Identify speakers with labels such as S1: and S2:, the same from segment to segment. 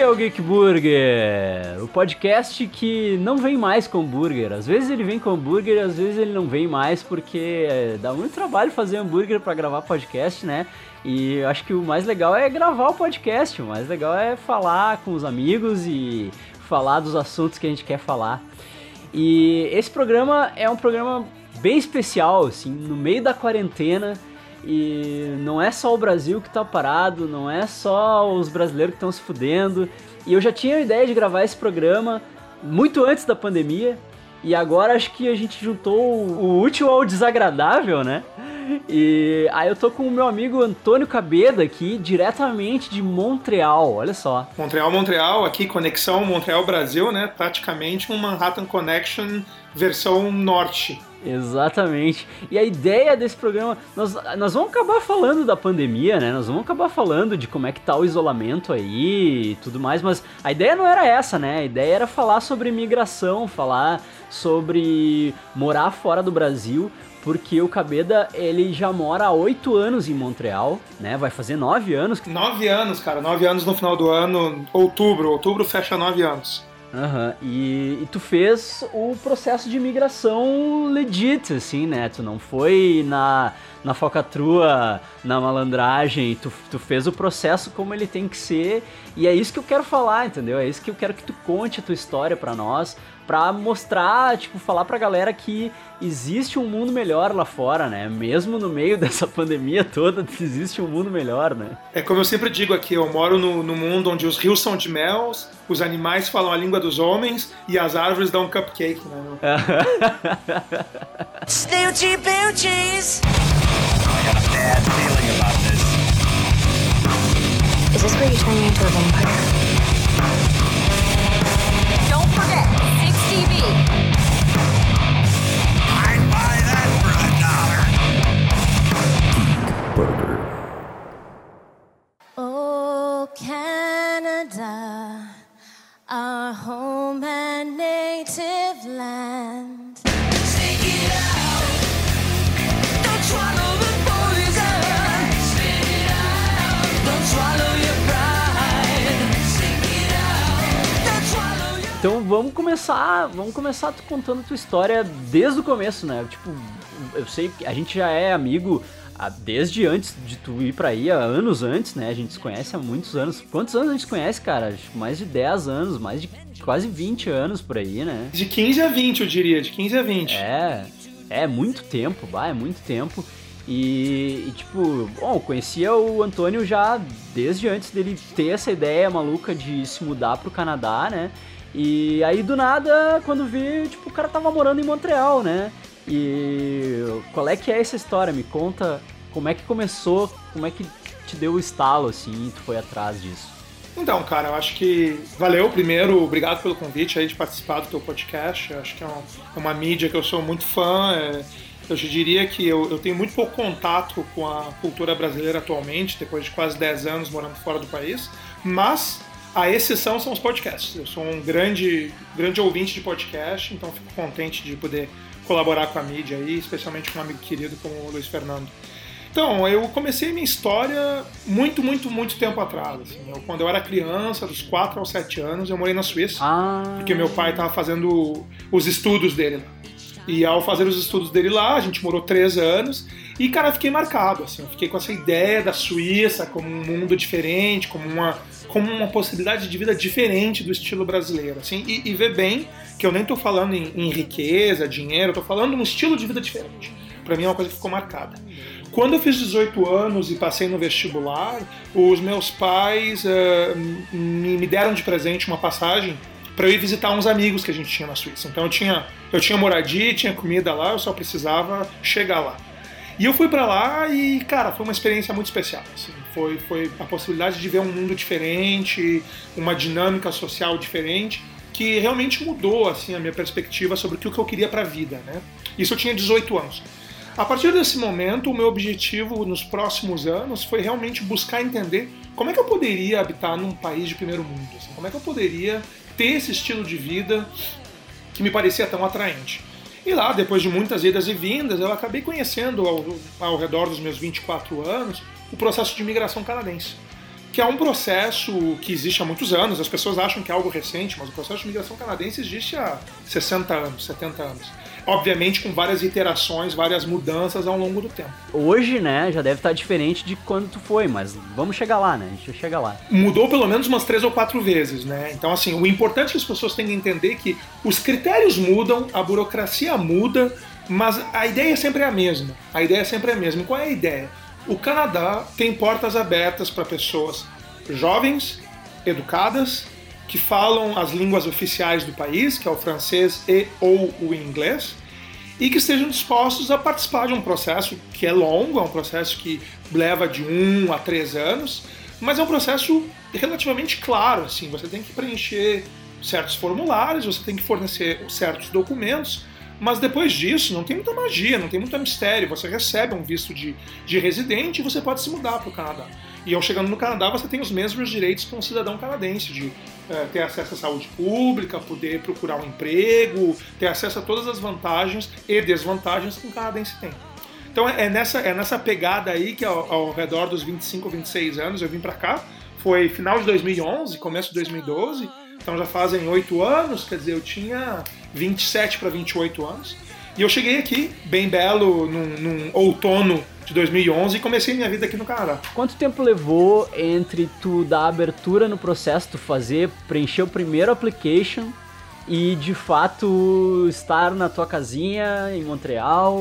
S1: É o Geek Burger, o podcast que não vem mais com hambúrguer. Às vezes ele vem com hambúrguer, às vezes ele não vem mais porque é, dá muito trabalho fazer hambúrguer para gravar podcast, né? E eu acho que o mais legal é gravar o podcast, o mais legal é falar com os amigos e falar dos assuntos que a gente quer falar. E esse programa é um programa bem especial, assim, no meio da quarentena e não é só o Brasil que tá parado, não é só os brasileiros que estão se fudendo. E eu já tinha a ideia de gravar esse programa muito antes da pandemia. E agora acho que a gente juntou o útil ao desagradável, né? E aí eu tô com o meu amigo Antônio Cabeda aqui, diretamente de Montreal, olha só.
S2: Montreal, Montreal, aqui conexão Montreal-Brasil, né? Praticamente um Manhattan Connection versão norte.
S1: Exatamente. E a ideia desse programa, nós, nós vamos acabar falando da pandemia, né? Nós vamos acabar falando de como é que tá o isolamento aí e tudo mais, mas a ideia não era essa, né? A ideia era falar sobre migração, falar sobre morar fora do Brasil, porque o Cabeda, ele já mora há oito anos em Montreal, né? Vai fazer nove anos.
S2: Nove anos, cara. Nove anos no final do ano, outubro. Outubro fecha nove anos.
S1: Aham, uhum. e, e, tu fez o processo de imigração legit, assim, né? Tu não foi na, na falcatrua, na malandragem, tu, tu fez o processo como ele tem que ser, e é isso que eu quero falar, entendeu? É isso que eu quero que tu conte a tua história para nós, pra mostrar, tipo, falar pra galera que existe um mundo melhor lá fora, né? Mesmo no meio dessa pandemia toda, existe um mundo melhor, né?
S2: É como eu sempre digo aqui, eu moro no, no mundo onde os rios são de mel, os animais falam a língua dos homens e as árvores dão um cupcake, né? I got a bad feeling about this. Is this where you turn me into a vampire?
S1: Oh, Então vamos começar, vamos começar contando a tua história desde o começo, né? Tipo, eu sei que a gente já é amigo desde antes de tu ir pra aí, há anos antes, né? A gente se conhece há muitos anos. Quantos anos a gente se conhece, cara? Mais de 10 anos, mais de quase 20 anos por aí, né?
S2: De 15 a 20, eu diria, de 15 a 20.
S1: É, é muito tempo, bah, é muito tempo. E, e, tipo, bom, conhecia o Antônio já desde antes dele ter essa ideia maluca de se mudar pro Canadá, né? E aí do nada, quando vi, tipo, o cara tava morando em Montreal, né? E qual é que é essa história? Me conta como é que começou, como é que te deu o estalo assim, e tu foi atrás disso.
S2: Então, cara, eu acho que valeu primeiro, obrigado pelo convite aí de participar do teu podcast. Eu acho que é uma, é uma mídia que eu sou muito fã. É, eu te diria que eu, eu, tenho muito pouco contato com a cultura brasileira atualmente, depois de quase 10 anos morando fora do país, mas a exceção são os podcasts. Eu sou um grande, grande ouvinte de podcast, então fico contente de poder colaborar com a mídia aí, especialmente com um amigo querido como o Luiz Fernando. Então, eu comecei minha história muito, muito, muito tempo atrás. Assim. Eu, quando eu era criança, dos 4 aos 7 anos, eu morei na Suíça. Ah. Porque meu pai estava fazendo os estudos dele lá. E ao fazer os estudos dele lá, a gente morou três anos. E, cara, eu fiquei marcado. Assim, eu fiquei com essa ideia da Suíça como um mundo diferente, como uma, como uma possibilidade de vida diferente do estilo brasileiro. Assim, e, e ver bem que eu nem estou falando em, em, riqueza, dinheiro, tô falando um estilo de vida diferente. Para mim é uma coisa que ficou marcada. Quando eu fiz 18 anos e passei no vestibular, os meus pais uh, me, me deram de presente uma passagem para eu ir visitar uns amigos que a gente tinha na Suíça. Então eu tinha, eu tinha moradia, tinha comida lá, eu só precisava chegar lá. E eu fui para lá e, cara, foi uma experiência muito especial. Assim. Foi, foi a possibilidade de ver um mundo diferente, uma dinâmica social diferente que realmente mudou assim a minha perspectiva sobre o que eu queria para a vida, né? Isso eu tinha 18 anos. A partir desse momento, o meu objetivo nos próximos anos foi realmente buscar entender como é que eu poderia habitar num país de primeiro mundo, assim, como é que eu poderia ter esse estilo de vida que me parecia tão atraente. E lá, depois de muitas idas e vindas, eu acabei conhecendo ao, ao redor dos meus 24 anos o processo de imigração canadense. que é um processo que existe há muitos anos. As pessoas acham que é algo recente, mas o processo de migração canadense existe há 60 anos, 70 anos. Obviamente com várias iterações, várias mudanças ao longo do tempo.
S1: Hoje, né, já deve estar diferente de quando tu foi, mas vamos chegar lá, né? A gente chega lá.
S2: Mudou pelo menos umas três ou quatro vezes, né? Então, assim, o importante é que as pessoas têm que entender que os critérios mudam, a burocracia muda, mas a ideia sempre é a mesma. A ideia sempre é a mesma. Qual é a ideia? O Canadá tem portas abertas para pessoas jovens, educadas, que falam as línguas oficiais do país, que é o francês e ou o inglês, e que estejam dispostos a participar de um processo que é longo, é um processo que leva de um a três anos, mas é um processo relativamente claro. Assim, você tem que preencher certos formulários, você tem que fornecer certos documentos, mas depois disso não tem muita magia, não tem muito mistério. Você recebe um visto de, de residente e você pode se mudar para o Canadá. E ao chegando no Canadá, você tem os mesmos direitos que um cidadão canadense, de é, ter acesso à saúde pública, poder procurar um emprego, ter acesso a todas as vantagens e desvantagens que um canadense tem. Então é nessa, é nessa pegada aí que ao, ao redor dos 25, 26 anos eu vim para cá. Foi final de 2011, começo de 2012, então já fazem oito anos, quer dizer, eu tinha 27 para 28 anos. E eu cheguei aqui, bem belo, num, num, outono de 2011 e comecei minha vida aqui no Canadá.
S1: Quanto tempo levou entre tu dar abertura no processo, tu fazer, preencher o primeiro application e de fato estar na tua casinha em Montreal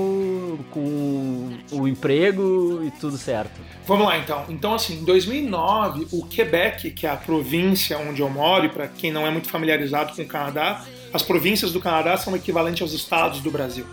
S1: com o emprego e tudo certo?
S2: Vamos lá então. Então assim, em 2009, o Quebec, que é a província onde eu moro, e para quem não é muito familiarizado com o Canadá, as províncias do Canadá são equivalentes aos estados do Brasil.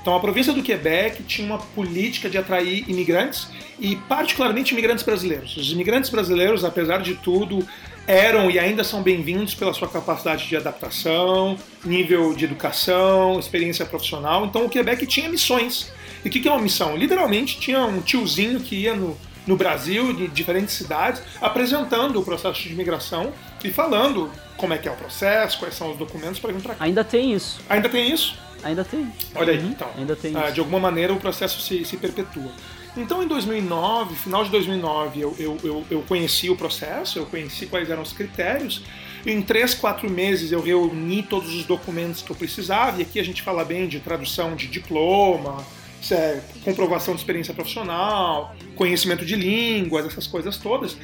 S2: Então, a província do Quebec tinha uma política de atrair imigrantes e, particularmente, imigrantes brasileiros. Os imigrantes brasileiros, apesar de tudo, eram e ainda são bem-vindos pela sua capacidade de adaptação, nível de educação, experiência profissional. Então, o Quebec tinha missões. E o que é uma missão? Literalmente, tinha um tiozinho que ia no, no Brasil, de diferentes cidades, apresentando o processo de imigração e falando como é que é o processo, quais são os documentos para vir para cá.
S1: Ainda tem isso.
S2: Ainda tem isso?
S1: Ainda tem.
S2: Olha aí, uhum. então.
S1: Ainda tem.
S2: Ah, de alguma maneira o processo se, se perpetua. Então, em 2009, final de 2009, eu, eu, eu, eu, conheci o processo, eu conheci quais eram os critérios. Em três, quatro meses, eu reuni todos os documentos que eu precisava. E aqui a gente fala bem de tradução de diploma, é, comprovação de experiência profissional, conhecimento de línguas, essas coisas todas.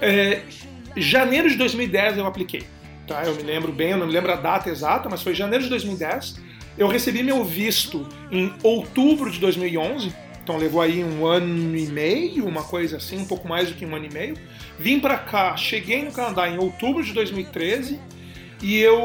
S2: É, janeiro de 2010 eu apliquei. Tá? Eu me lembro bem, eu não me lembro a data exata, mas foi janeiro de 2010. Eu recebi meu visto em outubro de 2011, então levou aí um ano e meio, uma coisa assim, um pouco mais do que um ano e meio. Vim para cá, cheguei no Canadá em outubro de 2013 e eu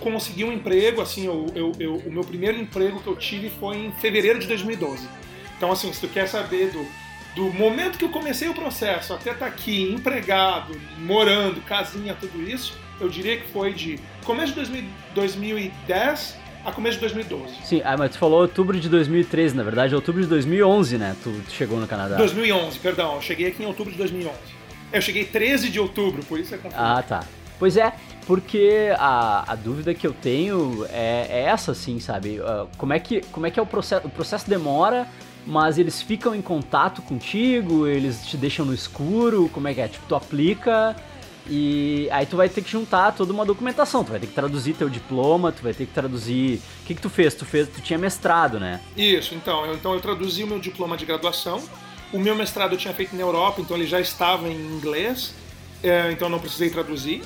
S2: consegui um emprego, assim, eu, eu, eu, o meu primeiro emprego que eu tive foi em fevereiro de 2012. Então, assim, se tu quer saber do, do momento que eu comecei o processo até estar tá aqui, empregado, morando, casinha, tudo isso, eu diria que foi de começo de 2000, 2010 a começo de 2012.
S1: Sim, ah, mas tu falou outubro de 2013, na verdade, é outubro de 2011, né? Tu, tu chegou no Canadá.
S2: 2011, perdão, eu cheguei aqui em outubro de 2011. Eu cheguei 13 de outubro, por isso é confuso.
S1: Ah, tá. Pois é, porque a, a dúvida que eu tenho é, é essa, assim, sabe? Uh, como, é que, como é que é o processo? O processo demora, mas eles ficam em contato contigo, eles te deixam no escuro, como é que é? Tipo, tu aplica e aí tu vai ter que juntar toda uma documentação, tu vai ter que traduzir teu diploma, tu vai ter que traduzir. O que, que tu fez? Tu fez, tu tinha mestrado, né?
S2: Isso, então, eu, então eu traduzi o meu diploma de graduação. O meu mestrado eu tinha feito na Europa, então ele já estava em inglês, é, então não precisei traduzir.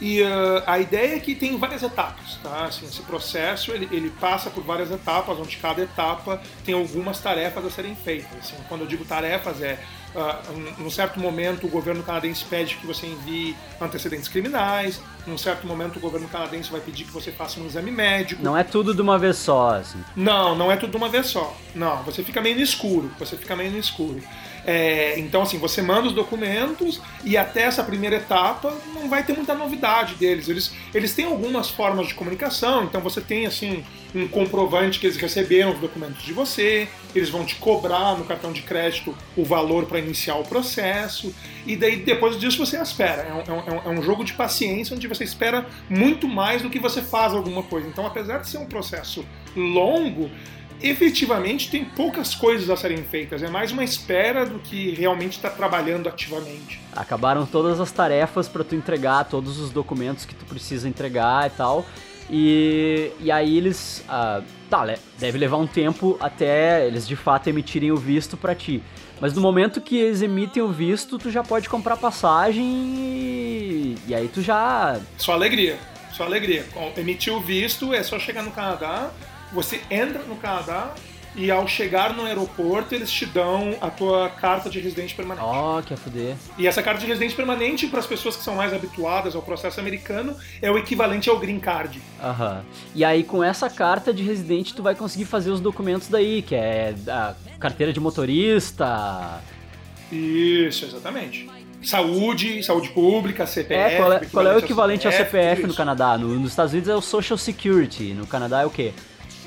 S2: E uh, a ideia é que tem várias etapas, tá? Assim, esse processo ele, ele passa por várias etapas, onde cada etapa tem algumas tarefas a serem feitas. Assim, quando eu digo tarefas é uh, num certo momento o governo canadense pede que você envie antecedentes criminais, num certo momento o governo canadense vai pedir que você faça um exame médico.
S1: Não é tudo de uma vez só, assim.
S2: Não, não é tudo de uma vez só. Não, você fica meio no escuro, você fica meio no escuro. É, então, assim, você manda os documentos e até essa primeira etapa não vai ter muita novidade deles. Eles, eles têm algumas formas de comunicação, então você tem, assim, um comprovante que eles receberam os documentos de você, eles vão te cobrar no cartão de crédito o valor para iniciar o processo, e daí depois disso você espera. É, é um, é um, jogo de paciência onde você espera muito mais do que você faz alguma coisa. Então, apesar de ser um processo longo, efetivamente tem poucas coisas a serem feitas. É mais uma espera do que realmente está trabalhando ativamente.
S1: Acabaram todas as tarefas para tu entregar todos os documentos que tu precisa entregar e tal. E, e aí eles. Ah, tá, deve levar um tempo até eles de fato emitirem o visto para ti. Mas no momento que eles emitem o visto, tu já pode comprar passagem e, e aí tu já.
S2: Só alegria, só alegria. Emitiu o visto, é só chegar no Canadá, você entra no Canadá, e ao chegar no aeroporto eles te dão a tua carta de residente permanente.
S1: Ó, oh, que fuder.
S2: E essa carta de residente permanente, para as pessoas que são mais habituadas ao processo americano, é o equivalente ao green card.
S1: Aham. E aí com essa carta de residente tu vai conseguir fazer os documentos daí, que é a carteira de motorista.
S2: Isso, exatamente. Saúde, saúde pública, CPF.
S1: É, qual é, qual é o equivalente ao CPF, ao CPF no Canadá? No, nos Estados Unidos é o Social Security, no Canadá é o quê?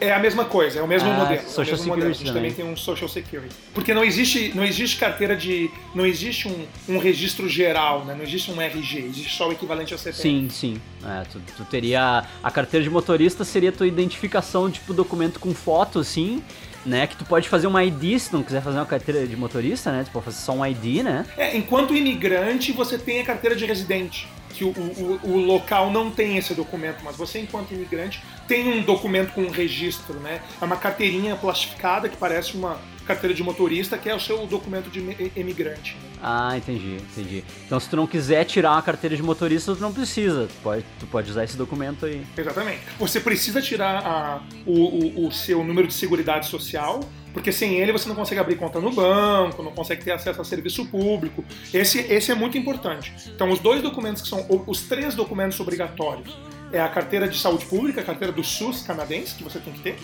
S2: É a mesma coisa, é o mesmo ah, modelo. Social é mesmo modelo. A gente também. tem um Social Security. Porque não existe, não existe carteira de. Não existe um, um registro geral, né? Não existe um RG, existe só o equivalente ao CPF.
S1: Sim, sim. É, tu, tu, teria. A carteira de motorista seria a tua identificação, tipo, documento com foto, assim. Né, que tu pode fazer um ID se não quiser fazer uma carteira de motorista, né? Tu pode fazer só um ID, né?
S2: É, enquanto imigrante, você tem a carteira de residente que o, o, o, local não tem esse documento, mas você, enquanto imigrante, tem um documento com um registro, né? É uma carteirinha plastificada que parece uma carteira de motorista, que é o seu documento de imigrante. Né?
S1: Ah, entendi, entendi. Então, se tu não quiser tirar uma carteira de motorista, tu não precisa. Tu pode, tu pode usar esse documento aí.
S2: Exatamente. Você precisa tirar a, o, o, o seu número de seguridade social, porque sem ele você não consegue abrir conta no banco, não consegue ter acesso a serviço público. Esse, esse é muito importante. Então, os dois documentos que são os três documentos obrigatórios é a carteira de saúde pública, a carteira do SUS canadense, que você tem que ter,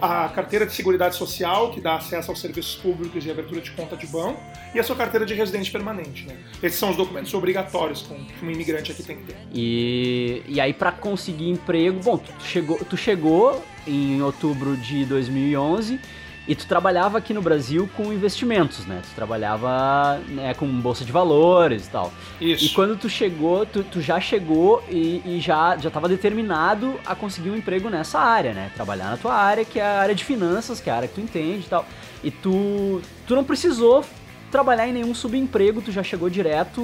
S2: a carteira de seguridade social, que dá acesso aos serviços públicos e abertura de conta de banco, e a sua carteira de residente permanente. Né? Esses são os documentos obrigatórios que um imigrante aqui tem que ter.
S1: E, e aí, para conseguir emprego, bom, tu chegou, tu chegou em outubro de 2011 e tu trabalhava aqui no Brasil com investimentos, né? Tu trabalhava né, com bolsa de valores e tal.
S2: Isso.
S1: E quando tu chegou, tu, tu já chegou e, e já já estava determinado a conseguir um emprego nessa área, né? Trabalhar na tua área, que é a área de finanças, que é a área que tu entende e tal. E tu, tu não precisou trabalhar em nenhum subemprego, tu já chegou direto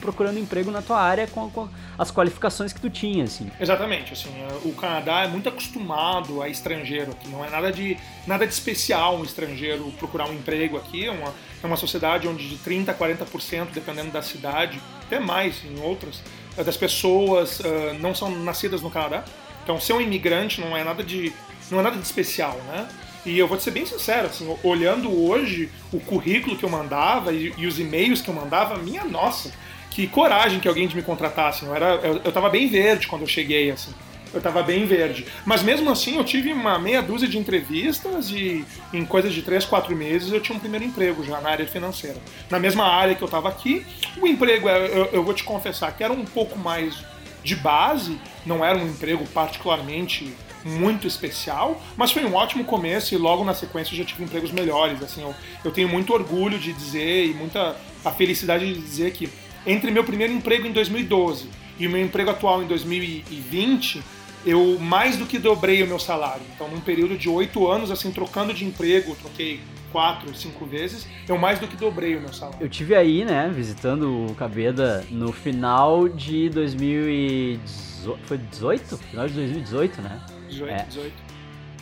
S1: procurando emprego na tua área com, com, as qualificações que tu tinha, assim.
S2: Exatamente, assim, o Canadá é muito acostumado a estrangeiro aqui, não é nada de, nada de especial um estrangeiro procurar um emprego aqui, é uma, é uma sociedade onde de 30% a 40%, dependendo da cidade, até mais em outras, das pessoas uh, não são nascidas no Canadá, então ser um imigrante não é nada de, não é nada de especial, né? E eu vou ser bem sincero, assim, olhando hoje o currículo que eu mandava e, e os e-mails que eu mandava, minha nossa, que coragem que alguém de me contratasse. Eu, era, eu, eu tava bem verde quando eu cheguei, assim. Eu tava bem verde. Mas mesmo assim, eu tive uma meia dúzia de entrevistas e em coisas de três, quatro meses eu tinha um primeiro emprego já na área financeira. Na mesma área que eu tava aqui, o emprego, eu, eu vou te confessar, que era um pouco mais de base, não era um emprego particularmente muito especial, mas foi um ótimo começo e logo na sequência eu já tive empregos melhores. Assim, eu, eu tenho muito orgulho de dizer e muita a felicidade de dizer que entre meu primeiro emprego em 2012 e o meu emprego atual em 2020, eu mais do que dobrei o meu salário. Então, num período de oito anos, assim, trocando de emprego, troquei quatro, cinco vezes, eu mais do que dobrei o meu salário.
S1: Eu tive aí, né, visitando o Cabeda no final de 2018. Foi 18? Final de 2018, né?
S2: 18, é. 18.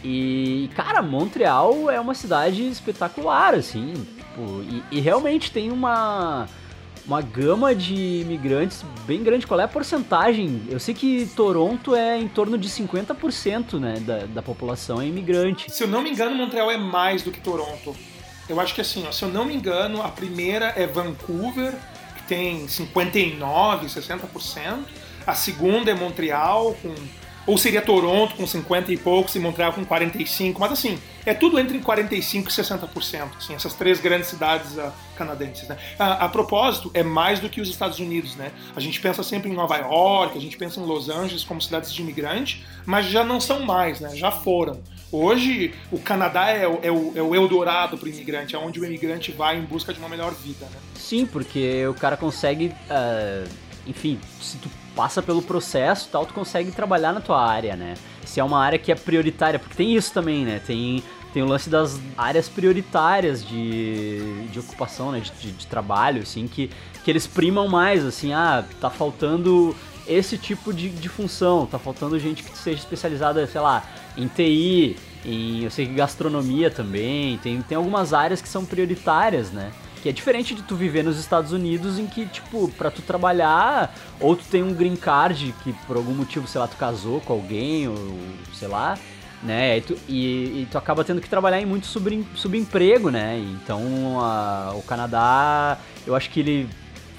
S1: E, cara, Montreal é uma cidade espetacular, assim. Tipo, e, e, realmente tem uma, uma gama de imigrantes bem grande. Qual é a porcentagem? Eu sei que Toronto é em torno de 50% né, da, da população é imigrante.
S2: Se eu não me engano, Montreal é mais do que Toronto. Eu acho que assim, ó, se eu não me engano, a primeira é Vancouver, que tem 59, 60%. A segunda é Montreal, com ou seria Toronto com 50 e poucos e Montreal com 45, mas assim, é tudo entre 45 e 60%, assim, essas três grandes cidades uh, canadenses, né? A, a, propósito, é mais do que os Estados Unidos, né? A gente pensa sempre em Nova York, a gente pensa em Los Angeles como cidades de imigrante, mas já não são mais, né? Já foram. Hoje, o Canadá é, o, é o, é o Eldorado para o imigrante, é onde o imigrante vai em busca de uma melhor vida, né?
S1: Sim, porque o cara consegue, uh, enfim, se tu passa pelo processo tal, tu consegue trabalhar na tua área, né? Se é uma área que é prioritária, porque tem isso também, né? Tem, tem o lance das áreas prioritárias de, de ocupação, né? De, de, de trabalho, assim, que, que eles primam mais, assim, ah, tá faltando esse tipo de, de função, tá faltando gente que seja especializada, sei lá, em TI, em, eu sei que gastronomia também, tem, tem algumas áreas que são prioritárias, né? Que é diferente de tu viver nos Estados Unidos em que, tipo, pra tu trabalhar, ou tu tem um green card que por algum motivo, sei lá, tu casou com alguém, ou sei lá, né? E tu, e, e tu acaba tendo que trabalhar em muito sub, subemprego, né? Então a, o Canadá, eu acho que ele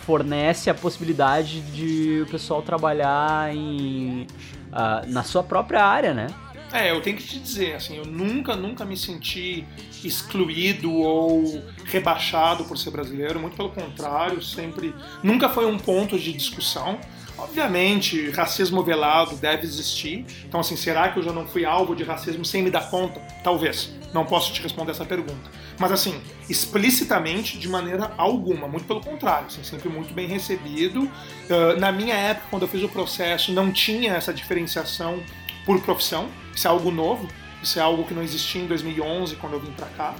S1: fornece a possibilidade de o pessoal trabalhar em, uh, na sua própria área, né?
S2: É, eu tenho que te dizer, assim, eu nunca, nunca me senti excluído ou rebaixado por ser brasileiro, muito pelo contrário, sempre, nunca foi um ponto de discussão. Obviamente, racismo velado deve existir. Então, assim, será que eu já não fui alvo de racismo sem me dar conta? Talvez. Não posso te responder essa pergunta. Mas, assim, explicitamente, de maneira alguma. Muito pelo contrário. Assim, sempre muito bem recebido. Uh, na minha época, quando eu fiz o processo, não tinha essa diferenciação por profissão. Isso é algo novo, isso é algo que não existia em 2011 quando eu vim para cá.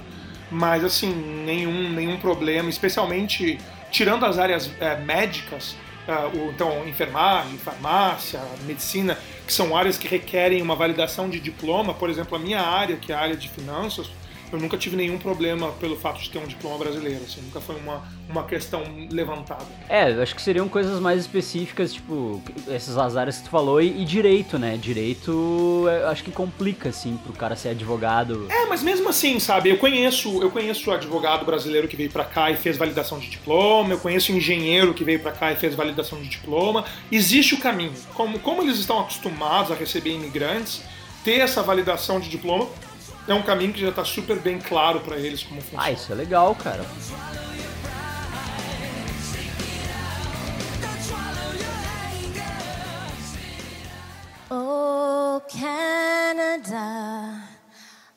S2: Mas assim, nenhum, nenhum problema, especialmente tirando as áreas é, médicas, uh, então enfermagem, farmácia, medicina, que são áreas que requerem uma validação de diploma. Por exemplo, a minha área, que é a área de finanças, eu nunca tive nenhum problema pelo fato de ter um diploma brasileiro, assim, nunca foi uma, uma questão levantada.
S1: É, eu acho que seriam coisas mais específicas, tipo, essas áreas que tu falou, e, e direito, né? Direito, acho que complica, assim, pro cara ser advogado.
S2: É, mas mesmo assim, sabe, eu conheço, eu conheço advogado brasileiro que veio para cá e fez validação de diploma, eu conheço engenheiro que veio para cá e fez validação de diploma. Existe o caminho. Como, como eles estão acostumados a receber imigrantes, ter essa validação de diploma é um caminho que já está super bem claro para eles como funciona.
S1: Ah, isso é legal, cara. Oh, Canada,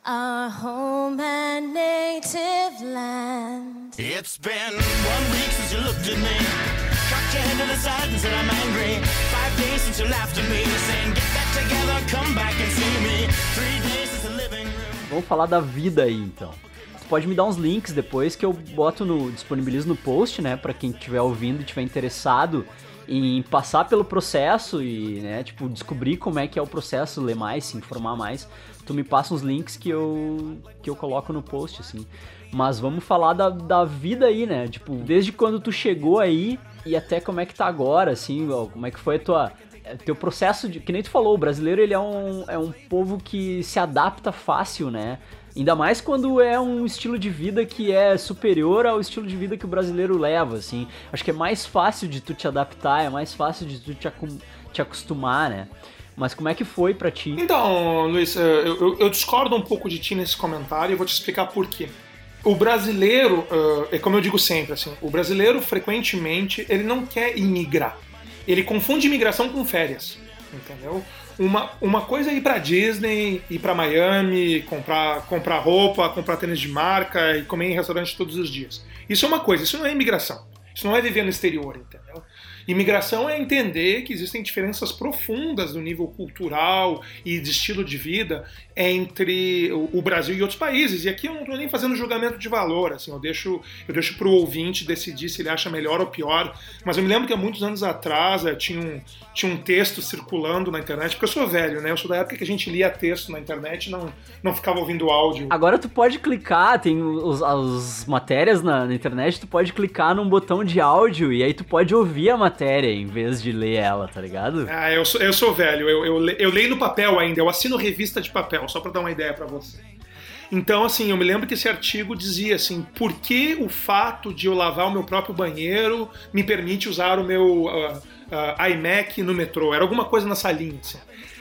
S1: our home and native land. It's been one week since you looked at me. Cocked your head to the side and said I'm angry. Five days since you laughed at me, saying get back together, come back and see me. Three days since the living room. Vamos falar da vida aí, então. Tu pode me dar uns links depois que eu boto no disponibilizo no post, né, para quem estiver ouvindo e estiver interessado em passar pelo processo e, né, tipo, descobrir como é que é o processo, ler mais, se informar mais. Tu me passa uns links que eu que eu coloco no post assim. Mas vamos falar da, da vida aí, né? Tipo, desde quando tu chegou aí e até como é que tá agora, assim, como é que foi a tua teu processo de. Que nem tu falou, o brasileiro ele é um, é um povo que se adapta fácil, né? Ainda mais quando é um estilo de vida que é superior ao estilo de vida que o brasileiro leva, assim. Acho que é mais fácil de tu te adaptar, é mais fácil de tu te, te acostumar, né? Mas como é que foi para ti?
S2: Então, Luiz, eu, eu, eu, discordo um pouco de ti nesse comentário e vou te explicar por quê. O brasileiro, uh, é como eu digo sempre, assim, o brasileiro frequentemente ele não quer imigrar ele confunde imigração com férias, entendeu? Uma, uma coisa é ir pra Disney, ir pra Miami, comprar, comprar roupa, comprar tênis de marca e comer em restaurante todos os dias. Isso é uma coisa, isso não é imigração. Isso não é viver no exterior, entendeu? Imigração é entender que existem diferenças profundas no nível cultural e de estilo de vida entre o Brasil e outros países. E aqui eu não estou nem fazendo julgamento de valor, assim, eu deixo eu deixo para o ouvinte decidir se ele acha melhor ou pior. Mas eu me lembro que há muitos anos atrás eh, tinha um, tinha um texto circulando na internet, porque eu sou velho, né? Eu sou da época que a gente lia texto na internet e não, não ficava ouvindo áudio.
S1: Agora tu pode clicar, tem os, as matérias na, na internet, tu pode clicar num botão de áudio e aí tu pode ouvir a matéria em vez de ler ela, tá ligado?
S2: Ah, eu sou, eu sou velho, eu, eu, eu leio no papel ainda, eu assino revista de papel, só pra dar uma ideia para você. Então, assim, eu me lembro que esse artigo dizia assim: por que o fato de eu lavar o meu próprio banheiro me permite usar o meu uh, uh, iMac no metrô? Era alguma coisa nessa linha, assim.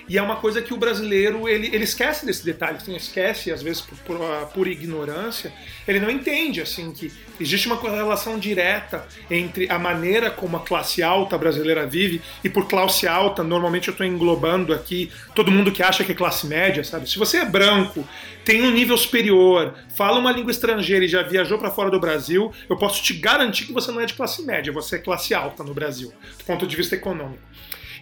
S2: E é uma coisa que o brasileiro ele, ele esquece desse detalhe, assim, esquece às vezes por, por, por, ignorância. Ele não entende assim que existe uma correlação direta entre a maneira como a classe alta brasileira vive e por classe alta normalmente eu estou englobando aqui todo mundo que acha que é classe média, sabe? Se você é branco, tem um nível superior, fala uma língua estrangeira e já viajou para fora do Brasil, eu posso te garantir que você não é de classe média, você é classe alta no Brasil, do ponto de vista econômico.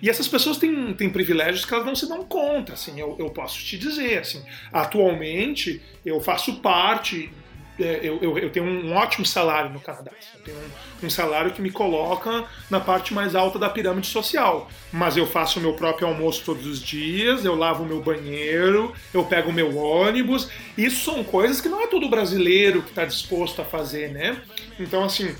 S2: E essas pessoas têm, têm privilégios que elas não se dão conta, assim, eu, eu posso te dizer, assim, atualmente eu faço parte é, eu, eu, eu, tenho um ótimo salário no Canadá. Eu tenho um, um, salário que me coloca na parte mais alta da pirâmide social. Mas eu faço o meu próprio almoço todos os dias, eu lavo o meu banheiro, eu pego o meu ônibus. Isso são coisas que não é todo brasileiro que está disposto a fazer, né? Então, assim,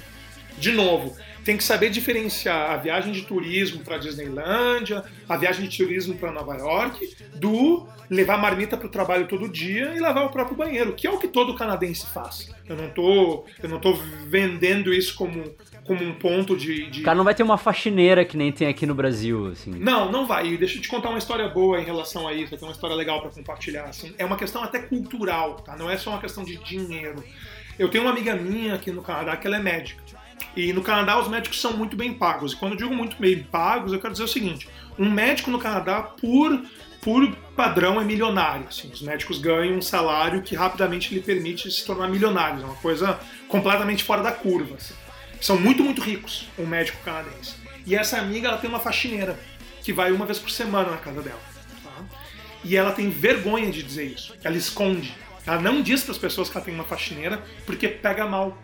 S2: de novo, tem que saber diferenciar a viagem de turismo para Disneylândia, a viagem de turismo para Nova York, do levar marmita para o trabalho todo dia e lavar o próprio banheiro, que é o que todo canadense faz. Eu não tô, eu não tô vendendo isso como, como um ponto de, de...
S1: O cara não vai ter uma faxineira que nem tem aqui no Brasil, assim.
S2: Não, não vai. E deixa eu te contar uma história boa em relação a isso, tem uma história legal para compartilhar, assim. É uma questão até cultural, tá? Não é só uma questão de dinheiro. Eu tenho uma amiga minha aqui no Canadá que ela é médica. E no Canadá os médicos são muito bem pagos. E quando eu digo muito bem pagos, eu quero dizer o seguinte: um médico no Canadá, por, por padrão, é milionário. Assim, os médicos ganham um salário que rapidamente lhe permite se tornar milionários. É uma coisa completamente fora da curva. Assim. São muito, muito ricos, um médico canadense. E essa amiga ela tem uma faxineira que vai uma vez por semana na casa dela. Tá? E ela tem vergonha de dizer isso. Ela esconde. Ela não diz para as pessoas que ela tem uma faxineira porque pega mal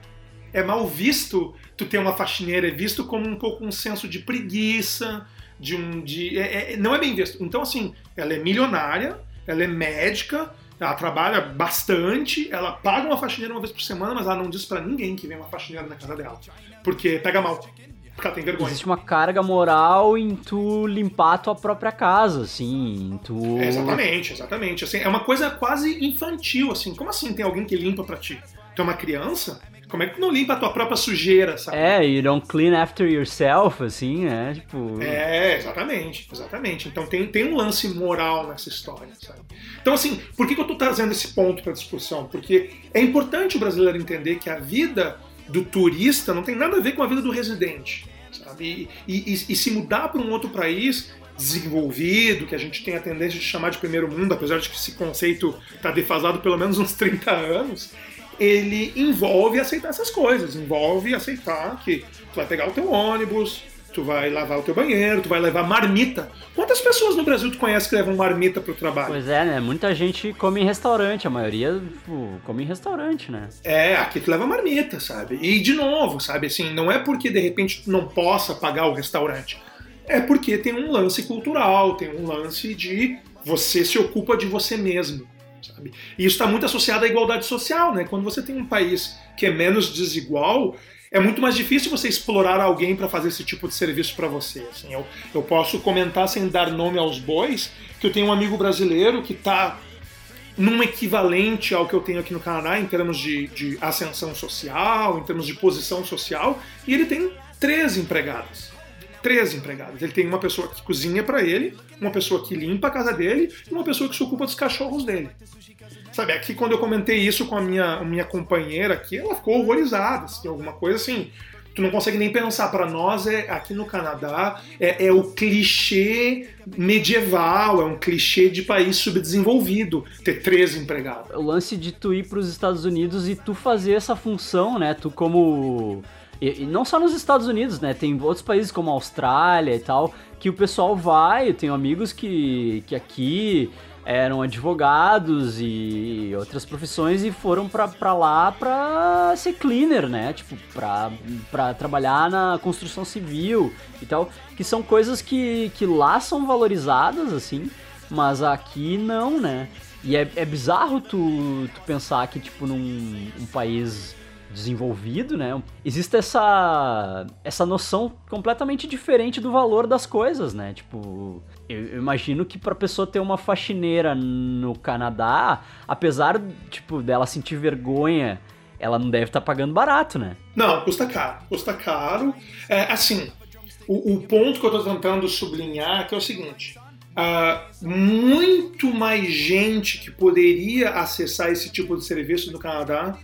S2: é mal visto tu ter uma faxineira, é visto como um pouco um senso de preguiça, de um. De, é, é, não é bem visto. Então, assim, ela é milionária, ela é médica, ela trabalha bastante, ela paga uma faxineira uma vez por semana, mas ela não diz para ninguém que vem uma faxineira na casa dela. Porque pega mal. Porque ela tem vergonha.
S1: Existe uma carga moral em tu limpar a tua própria casa, assim, em tu...
S2: exatamente, exatamente. Assim, é uma coisa quase infantil, assim. Como assim tem alguém que limpa para ti? Tu é uma criança? Como é que tu não limpa a tua própria sujeira, sabe?
S1: É, you don't clean after yourself, assim, né? Tipo.
S2: É, exatamente, exatamente. Então tem, tem um lance moral nessa história, sabe? Então, assim, por que, que eu tô trazendo esse ponto pra discussão? Porque é importante o brasileiro entender que a vida do turista não tem nada a ver com a vida do residente, sabe? E, e, e se mudar para um outro país desenvolvido, que a gente tem a tendência de chamar de primeiro mundo, apesar de que esse conceito está defasado pelo menos uns 30 anos, ele envolve aceitar essas coisas, envolve aceitar que tu vai pegar o teu ônibus, tu vai lavar o teu banheiro, tu vai levar marmita. Quantas pessoas no Brasil tu conhece que levam marmita pro trabalho?
S1: Pois é, né? Muita gente come em restaurante, a maioria come em restaurante, né?
S2: É, aqui tu leva marmita, sabe? E de novo, sabe, assim, não é porque de repente tu não possa pagar o restaurante. É porque tem um lance cultural, tem um lance de você se ocupa de você mesmo. Sabe? E isso está muito associado à igualdade social, né? Quando você tem um país que é menos desigual, é muito mais difícil você explorar alguém para fazer esse tipo de serviço para você. Assim, eu, eu posso comentar sem dar nome aos bois que eu tenho um amigo brasileiro que está num equivalente ao que eu tenho aqui no Canadá em termos de, de ascensão social, em termos de posição social, e ele tem três empregadas três empregados. Ele tem uma pessoa que cozinha para ele, uma pessoa que limpa a casa dele e uma pessoa que se ocupa dos cachorros dele. Sabe, aqui quando eu comentei isso com a minha, a minha companheira aqui, ela ficou horrorizada, assim, alguma coisa assim. Tu não consegue nem pensar. Para nós, é aqui no Canadá, é, é, o clichê medieval, é um clichê de país subdesenvolvido ter três empregados.
S1: O lance de tu ir para os Estados Unidos e tu fazer essa função, né? Tu como e, e, não só nos Estados Unidos, né? Tem outros países como a Austrália e tal, que o pessoal vai. Eu tenho amigos que, que aqui eram advogados e outras profissões e foram pra, lá pra ser cleaner, né? Tipo, pra trabalhar na construção civil e tal. Que são coisas que, que lá são valorizadas, assim, mas aqui não, né? E é, é bizarro tu, tu pensar que, tipo, num um país desenvolvido, né? Existe essa essa noção completamente diferente do valor das coisas, né? Tipo, eu, imagino que para pessoa ter uma faxineira no Canadá, apesar tipo dela sentir vergonha, ela não deve estar tá pagando barato, né?
S2: Não, custa caro, custa caro. É, assim, o, o ponto que eu estou tentando sublinhar é é o seguinte. Uh, muito mais gente que poderia acessar esse tipo de serviço no Canadá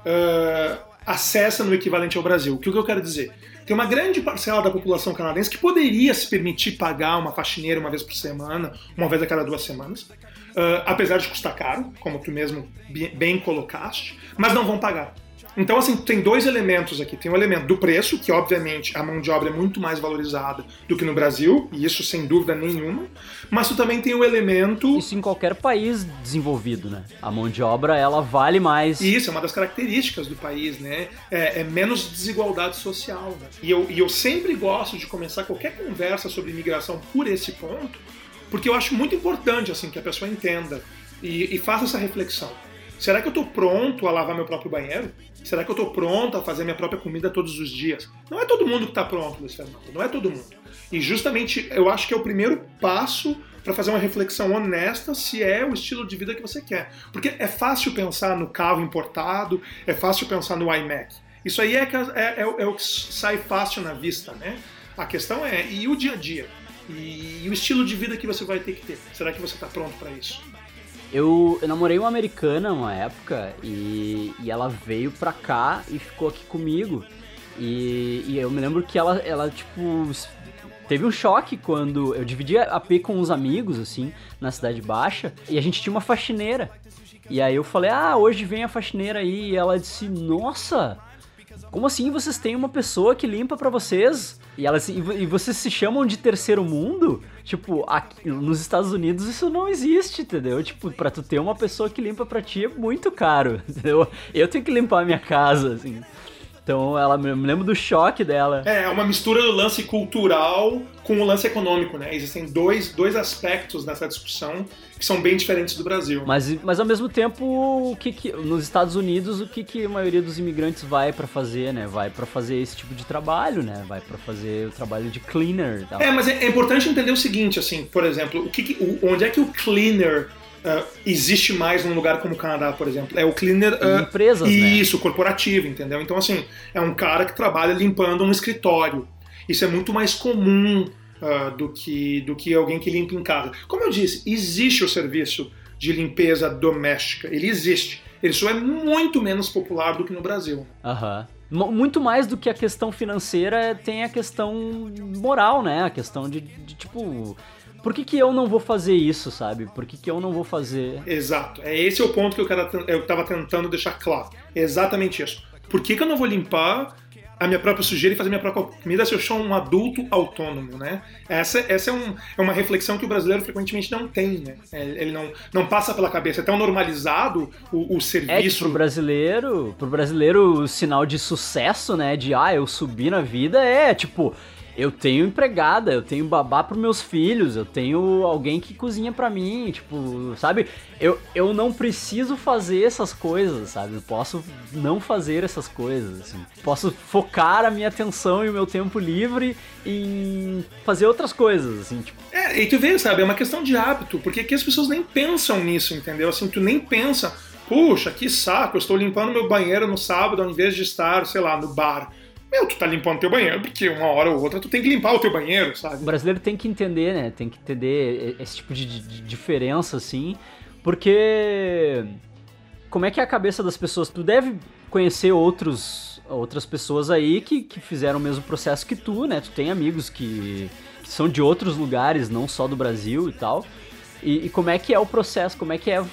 S2: uh, acessa no equivalente ao Brasil. O que eu quero dizer? Tem uma grande parcela da população canadense que poderia se permitir pagar uma faxineira uma vez por semana, uma vez a cada duas semanas, uh, apesar de custar caro, como tu mesmo bem colocaste, mas não vão pagar. Então, assim, tem dois elementos aqui. Tem o elemento do preço, que obviamente a mão de obra é muito mais valorizada do que no Brasil, e isso sem dúvida nenhuma. Mas tu também tem o elemento.
S1: Isso em qualquer país desenvolvido, né? A mão de obra, ela vale mais.
S2: E isso é uma das características do país, né? É, é menos desigualdade social. Né? E, eu, e eu sempre gosto de começar qualquer conversa sobre imigração por esse ponto, porque eu acho muito importante assim que a pessoa entenda e, e faça essa reflexão. Será que eu estou pronto a lavar meu próprio banheiro? Será que eu estou pronto a fazer minha própria comida todos os dias? Não é todo mundo que está pronto, Luiz Fernando. Não é todo mundo. E justamente eu acho que é o primeiro passo para fazer uma reflexão honesta se é o estilo de vida que você quer. Porque é fácil pensar no carro importado, é fácil pensar no iMac. Isso aí é, é, é, é o que sai fácil na vista, né? A questão é, e o dia a dia? E, e o estilo de vida que você vai ter que ter? Será que você está pronto para isso?
S1: Eu, eu, namorei uma americana uma época e, e ela veio pra cá e ficou aqui comigo. E, e eu me lembro que ela, ela, tipo, teve um choque quando eu dividia a P com uns amigos, assim, na Cidade Baixa, e a gente tinha uma faxineira. E aí eu falei, ah, hoje vem a faxineira aí. E ela disse, nossa, como assim vocês têm uma pessoa que limpa para vocês? E, elas, e vocês se chamam de terceiro mundo? Tipo, aqui, nos Estados Unidos isso não existe, entendeu? Tipo, pra tu ter uma pessoa que limpa pra ti é muito caro, entendeu? Eu tenho que limpar a minha casa, assim. Então ela me lembro do choque dela.
S2: É, é uma mistura do lance cultural com o lance econômico, né? Existem dois, dois aspectos nessa discussão que são bem diferentes do Brasil.
S1: Mas, mas ao mesmo tempo, o que, que nos Estados Unidos, o que, que a maioria dos imigrantes vai para fazer, né? Vai para fazer esse tipo de trabalho, né? Vai para fazer o trabalho de cleaner. Tal.
S2: É, mas é, é, importante entender o seguinte, assim, por exemplo, o que, que o, onde é que o cleaner Uh, existe mais num lugar como o Canadá, por exemplo. É o cleaner.
S1: Uh, Empresas,
S2: isso,
S1: né?
S2: corporativo, entendeu? Então, assim, é um cara que trabalha limpando um escritório. Isso é muito mais comum uh, do, que, do que alguém que limpa em casa. Como eu disse, existe o serviço de limpeza doméstica. Ele existe. Ele só é muito menos popular do que no Brasil.
S1: Aham. Uhum. Muito mais do que a questão financeira, tem a questão moral, né? A questão de, de tipo por que, que eu não vou fazer isso, sabe? Por que, que eu não vou fazer.
S2: Exato. É esse é o ponto que eu, quero, eu tava tentando deixar claro. É exatamente isso. Por que, que eu não vou limpar a minha própria sujeira e fazer minha própria comida se eu sou um adulto autônomo, né? Essa, essa é, um, é uma reflexão que o brasileiro frequentemente não tem, né? É, ele não, não passa pela cabeça. É tão normalizado o, o serviço. É que
S1: pro brasileiro, pro brasileiro, o sinal de sucesso, né? De ah, eu subi na vida é tipo eu tenho empregada, eu tenho babá pros meus filhos, eu tenho alguém que cozinha para mim, tipo, sabe? Eu, eu não preciso fazer essas coisas, sabe? Eu posso não fazer essas coisas, assim. Posso focar a minha atenção e o meu tempo livre em fazer outras coisas, assim, tipo.
S2: É, e tu vê, sabe? É uma questão de hábito, porque aqui as pessoas nem pensam nisso, entendeu? Assim, tu nem pensa, puxa, que saco, eu estou limpando meu banheiro no sábado ao invés de estar, sei lá, no bar. Meu, tu tá limpando teu banheiro, porque uma hora ou outra tu tem que limpar o teu banheiro, sabe?
S1: O brasileiro tem que entender, né? Tem que entender esse tipo de, de diferença, assim, porque como é que é a cabeça das pessoas? Tu deve conhecer outros, outras pessoas aí que, que fizeram o mesmo processo que tu, né? Tu tem amigos que, que são de outros lugares, não só do Brasil e tal. E, e como é que é o processo? Como é que é uh,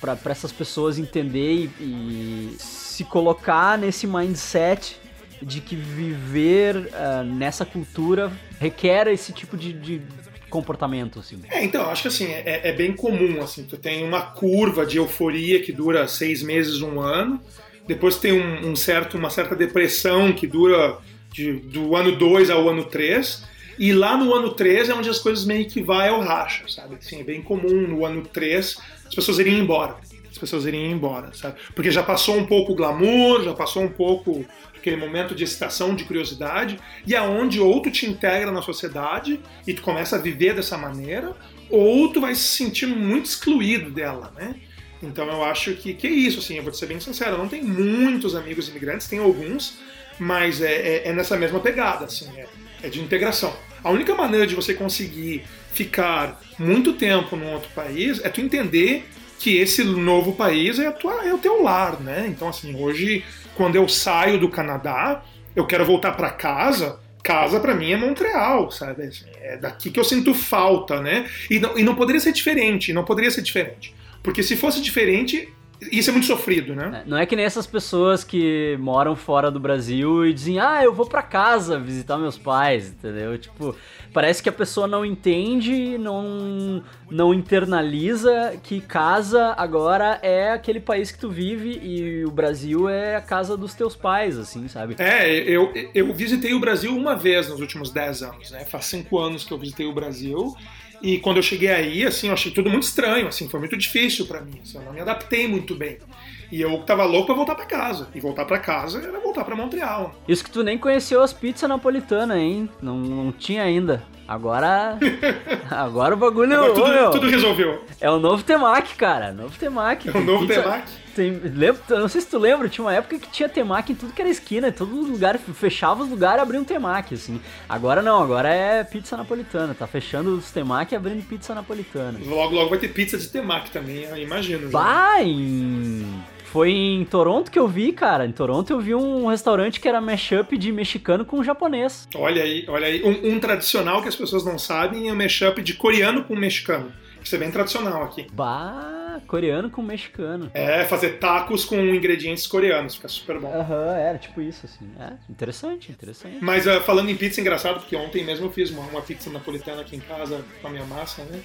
S1: para essas pessoas entender e, e se colocar nesse mindset de que viver uh, nessa cultura requer esse tipo de, de comportamento, assim.
S2: É, então, acho que assim, é, é, bem comum, assim, tu tem uma curva de euforia que dura seis meses, um ano, depois tem um, um certo, uma certa depressão que dura de, do ano 2 ao ano 3, e lá no ano 3 é onde as coisas meio que vai ao racha, sabe? Assim, é bem comum no ano 3 as pessoas irem embora. As pessoas irem embora, sabe? Porque já passou um pouco o glamour, já passou um pouco aquele momento de excitação, de curiosidade, e aonde ou tu te integra na sociedade e tu começa a viver dessa maneira, ou tu vai se sentir muito excluído dela, né? Então eu acho que, que é isso, assim, eu vou te ser bem sincero, eu não tenho muitos amigos imigrantes, tenho alguns, mas é, é, é nessa mesma pegada, assim, é, é de integração. A única maneira de você conseguir ficar muito tempo num outro país é tu entender que esse novo país é, tua, é o teu lar, né? Então, assim, hoje quando eu saio do Canadá, eu quero voltar para casa. Casa para mim é Montreal, sabe? Assim, é daqui que eu sinto falta, né? E não, e não poderia ser diferente, não poderia ser diferente. Porque se fosse diferente, isso é muito sofrido, né?
S1: É, não é que nem essas pessoas que moram fora do Brasil e dizem, ah, eu vou para casa visitar meus pais, entendeu? Tipo, parece que a pessoa não entende, não, não internaliza que casa agora é aquele país que tu vive e o Brasil é a casa dos teus pais, assim, sabe?
S2: É, eu, eu visitei o Brasil uma vez nos últimos 10 anos, né? Faz 5 anos que eu visitei o Brasil. E quando eu cheguei aí, assim, eu achei tudo muito estranho, assim, foi muito difícil para mim, assim, eu não me adaptei muito bem. E eu tava louco pra voltar para casa. E voltar para casa era voltar para Montreal.
S1: Isso que tu nem conheceu as pizzas napolitanas, hein? Não, não tinha ainda. Agora. Agora o bagulho.
S2: Agora tudo, tudo, resolveu.
S1: É o novo Temac, cara. Novo Temac.
S2: É o novo pizza... Temac.
S1: Tem, lembra, não sei se tu lembra, tinha uma época que tinha temaki em tudo que era esquina, em todo lugar, fechava os lugares e abria um temaki, assim. Agora não, agora é pizza napolitana, tá fechando os temaki e abrindo pizza napolitana.
S2: Logo, logo vai ter pizza de temaki também, imagino.
S1: Vai! Foi em Toronto que eu vi, cara. Em Toronto eu vi um restaurante que era mashup de mexicano com japonês.
S2: Olha aí, olha aí. Um, um tradicional que as pessoas não sabem é o mashup de coreano com mexicano. Isso é bem tradicional aqui.
S1: Bah, coreano com mexicano.
S2: É, fazer tacos com ingredientes coreanos, fica super bom.
S1: Aham, uhum, era tipo isso, assim. É, interessante, interessante.
S2: Mas uh, falando em pizza, é engraçado, porque ontem mesmo eu fiz uma, uma pizza napolitana aqui em casa com a minha massa, né?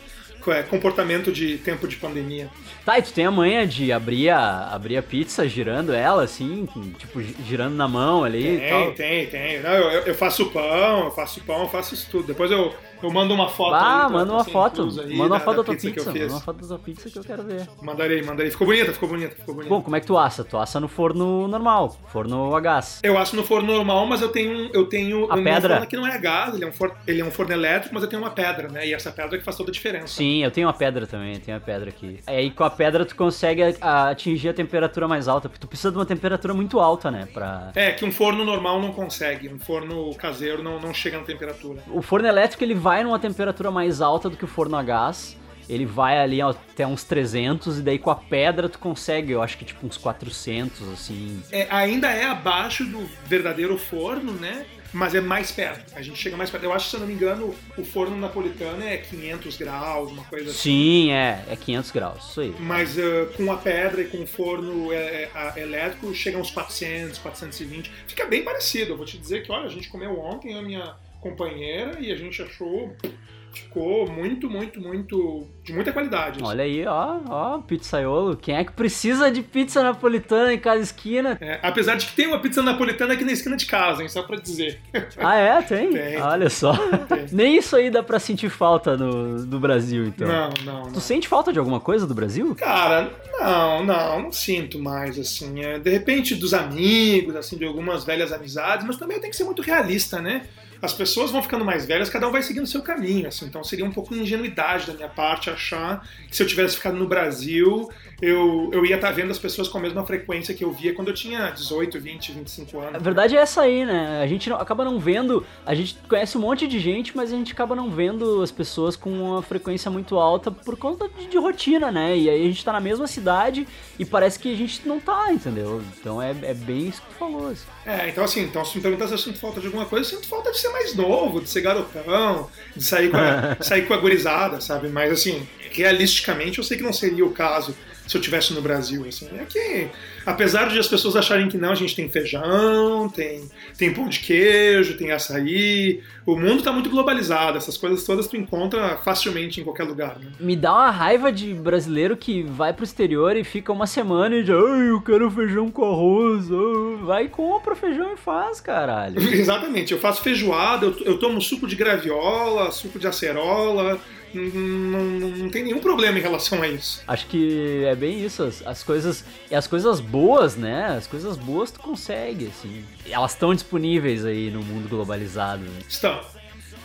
S2: É, comportamento de tempo de pandemia.
S1: Tá, e tu tem a manha de abrir a, abrir a pizza girando ela, assim, tipo, girando na mão ali
S2: tem? Tem, tem, Não, eu, eu faço pão, eu faço pão, eu faço isso tudo. Depois eu, eu mando uma foto.
S1: Ah, aí, manda uma foto. Aí, manda uma foto da, tua pizza. pizza manda uma foto da tua pizza que eu quero ver.
S2: Mandarei, mandarei. Ficou bonita, ficou bonita, ficou bonita.
S1: Bom, como é que tu assa? Tu assa no forno normal, forno a gás.
S2: Eu asso no forno normal, mas eu tenho. Eu tenho
S1: a
S2: um
S1: pedra.
S2: forno que não é a gás, ele é, um forno, ele é um forno elétrico, mas eu tenho uma pedra, né? E essa pedra é que faz toda a diferença.
S1: Sim, eu tenho uma pedra também, tenho uma pedra aqui. Aí com a pedra tu consegue atingir a temperatura mais alta, porque tu precisa de uma temperatura muito alta, né? Pra...
S2: É, que um forno normal não consegue. Um forno caseiro não, não chega na temperatura.
S1: O forno elétrico ele vai numa temperatura mais alta do que o forno a gás. Ele vai ali até uns 300 e daí com a pedra tu consegue, eu acho que tipo uns 400, assim.
S2: É, ainda é abaixo do verdadeiro forno, né? Mas é mais perto. A gente chega mais perto. Eu acho, se eu não me engano, o forno napolitano é 500 graus, uma coisa assim.
S1: Sim, é. É 500 graus, isso aí.
S2: Mas uh, com a pedra e com o forno é, é, elétrico, chega uns 400, 420. Fica bem parecido. Eu vou te dizer que, olha, a gente comeu ontem, a minha companheira, e a gente achou ficou muito, muito, muito. de muita qualidade.
S1: Assim. Olha aí, ó, ó, pizzaiolo. Quem é que precisa de pizza napolitana em cada esquina?
S2: É, apesar de que tem uma pizza napolitana aqui na esquina de casa, hein, só pra dizer.
S1: Ah, é? Tem? tem. Olha só. Tem. Nem isso aí dá pra sentir falta no, do Brasil, então.
S2: Não, não.
S1: Tu
S2: não.
S1: sente falta de alguma coisa do Brasil?
S2: Cara, não, não, não sinto mais, assim. É, de repente, dos amigos, assim, de algumas velhas amizades, mas também tem que ser muito realista, né? As pessoas vão ficando mais velhas, cada um vai seguindo o seu caminho, assim. Então seria um pouco de ingenuidade da minha parte achar que se eu tivesse ficado no Brasil, eu, eu ia estar tá vendo as pessoas com a mesma frequência que eu via quando eu tinha 18, 20, 25 anos.
S1: A verdade é essa aí, né? A gente não, acaba não vendo, a gente conhece um monte de gente, mas a gente acaba não vendo as pessoas com uma frequência muito alta por conta de, de rotina, né? E aí a gente tá na mesma cidade e parece que a gente não tá, entendeu? Então é, é bem isso que tu falou. Assim.
S2: É, então assim, então se me perguntar se eu sinto falta de alguma coisa, eu sinto falta de ser mais novo, de ser garotão, de sair com a, sair com a gurizada, sabe? Mas assim, realisticamente eu sei que não seria o caso se eu tivesse no Brasil. Assim. É que, apesar de as pessoas acharem que não, a gente tem feijão, tem, tem pão de queijo, tem açaí. O mundo está muito globalizado, essas coisas todas tu encontra facilmente em qualquer lugar. Né?
S1: Me dá uma raiva de brasileiro que vai pro exterior e fica uma semana e diz, ai, eu quero feijão com arroz. Vai e compra feijão e faz, caralho.
S2: Exatamente, eu faço feijoada, eu, eu tomo suco de graviola, suco de acerola não, não, tem nenhum problema em relação a isso.
S1: Acho que é bem isso. As, as coisas. E as coisas boas, né? As coisas boas tu consegue, assim. Elas estão disponíveis aí no mundo globalizado. Né?
S2: Estão.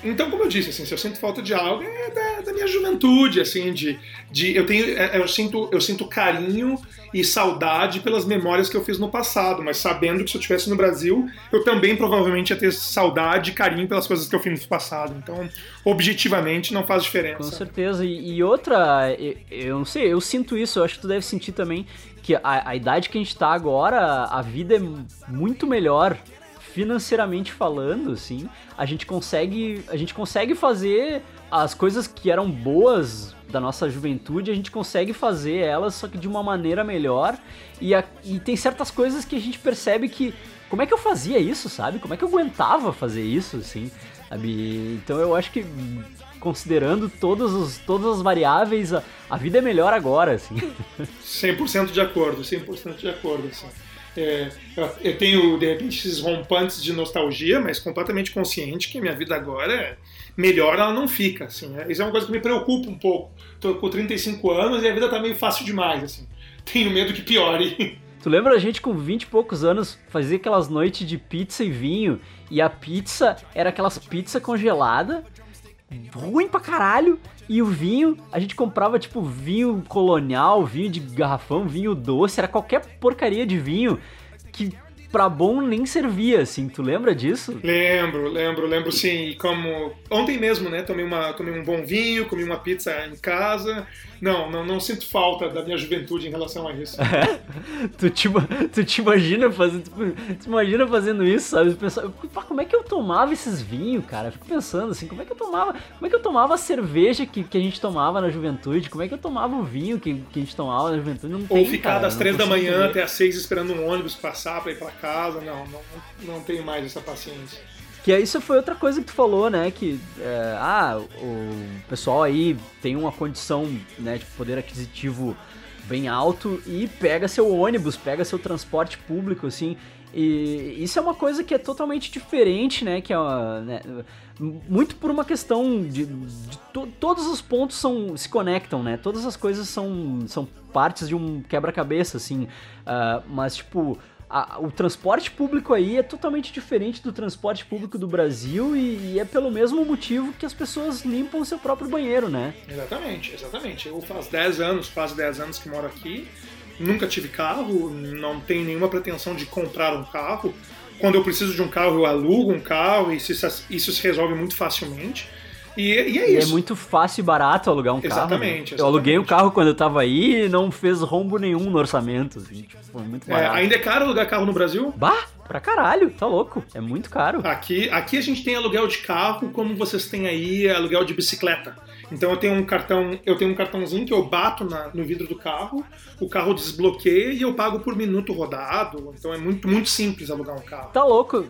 S2: Então, como eu disse, assim, se eu sinto falta de algo, é da, da minha juventude, assim, de, de eu tenho, é, eu sinto, eu sinto carinho e saudade pelas memórias que eu fiz no passado, mas sabendo que se eu estivesse no Brasil, eu também provavelmente ia ter saudade e carinho pelas coisas que eu fiz no passado. Então, objetivamente, não faz diferença.
S1: Com certeza. E, e outra, eu, não sei, eu sinto isso, eu acho que tu deve sentir também que a, a idade que a gente tá agora, a vida é muito melhor financeiramente falando, assim, a gente consegue, a gente consegue fazer as coisas que eram boas da nossa juventude, a gente consegue fazer elas, só que de uma maneira melhor. E, a, e tem certas coisas que a gente percebe que. Como é que eu fazia isso, sabe? Como é que eu aguentava fazer isso, assim? Sabe? Então eu acho que considerando todos os, todas as variáveis, a, a vida é melhor agora, assim.
S2: 100% de acordo, 100% de acordo, assim. É, eu tenho, de repente, esses rompantes de nostalgia, mas completamente consciente que minha vida agora é melhor ela não fica, assim. Né? Isso é uma coisa que me preocupa um pouco. Tô com 35 anos e a vida tá meio fácil demais, assim. Tenho medo que piore.
S1: Tu lembra a gente com 20 e poucos anos fazer aquelas noites de pizza e vinho e a pizza era aquelas pizza congelada, ruim pra caralho, e o vinho, a gente comprava tipo vinho colonial, vinho de garrafão, vinho doce, era qualquer porcaria de vinho que pra bom nem servia, assim. Tu lembra disso?
S2: Lembro, lembro, lembro sim. Como ontem mesmo, né? Tomei, uma, tomei um bom vinho, comi uma pizza em casa. Não, não, não sinto falta da minha juventude em relação a isso.
S1: tu, te, tu te imagina fazendo, tu imagina fazendo isso, sabe? Pensar, como é que eu tomava esses vinhos, cara? Eu fico pensando assim, como é que eu tomava, como é que eu tomava a cerveja que, que a gente tomava na juventude? Como é que eu tomava o vinho que, que a gente tomava na juventude? Não
S2: Ou tem, ficar cara, das três da manhã até as seis esperando um ônibus passar para ir para casa. Não, não, não tenho mais essa paciência.
S1: Que isso foi outra coisa que tu falou, né? Que é, ah, o pessoal aí tem uma condição né, de poder aquisitivo bem alto e pega seu ônibus, pega seu transporte público, assim. E isso é uma coisa que é totalmente diferente, né? Que é uma, né, muito por uma questão de, de to, todos os pontos são se conectam, né? Todas as coisas são, são partes de um quebra-cabeça, assim. Uh, mas tipo a, o transporte público aí é totalmente diferente do transporte público do Brasil e, e, é pelo mesmo motivo que as pessoas limpam o seu próprio banheiro, né?
S2: Exatamente, exatamente. Eu faz 10 anos, quase 10 anos que moro aqui, nunca tive carro, não tenho nenhuma pretensão de comprar um carro. Quando eu preciso de um carro, eu alugo um carro e isso, isso se resolve muito facilmente. E, e é isso.
S1: E é muito fácil e barato alugar um
S2: exatamente,
S1: carro.
S2: Né? Exatamente.
S1: Eu aluguei um carro quando eu tava aí e não fez rombo nenhum no orçamento. Assim, tipo, foi muito é, barato.
S2: É, ainda é caro alugar carro no Brasil?
S1: Bah! Pra caralho, tá louco. É muito caro.
S2: Aqui, aqui a gente tem aluguel de carro, como vocês têm aí aluguel de bicicleta. Então eu tenho um cartão, eu tenho um cartãozinho que eu bato na, no vidro do carro, o carro desbloqueia e eu pago por minuto rodado. Então é muito, muito simples alugar um carro.
S1: Tá louco.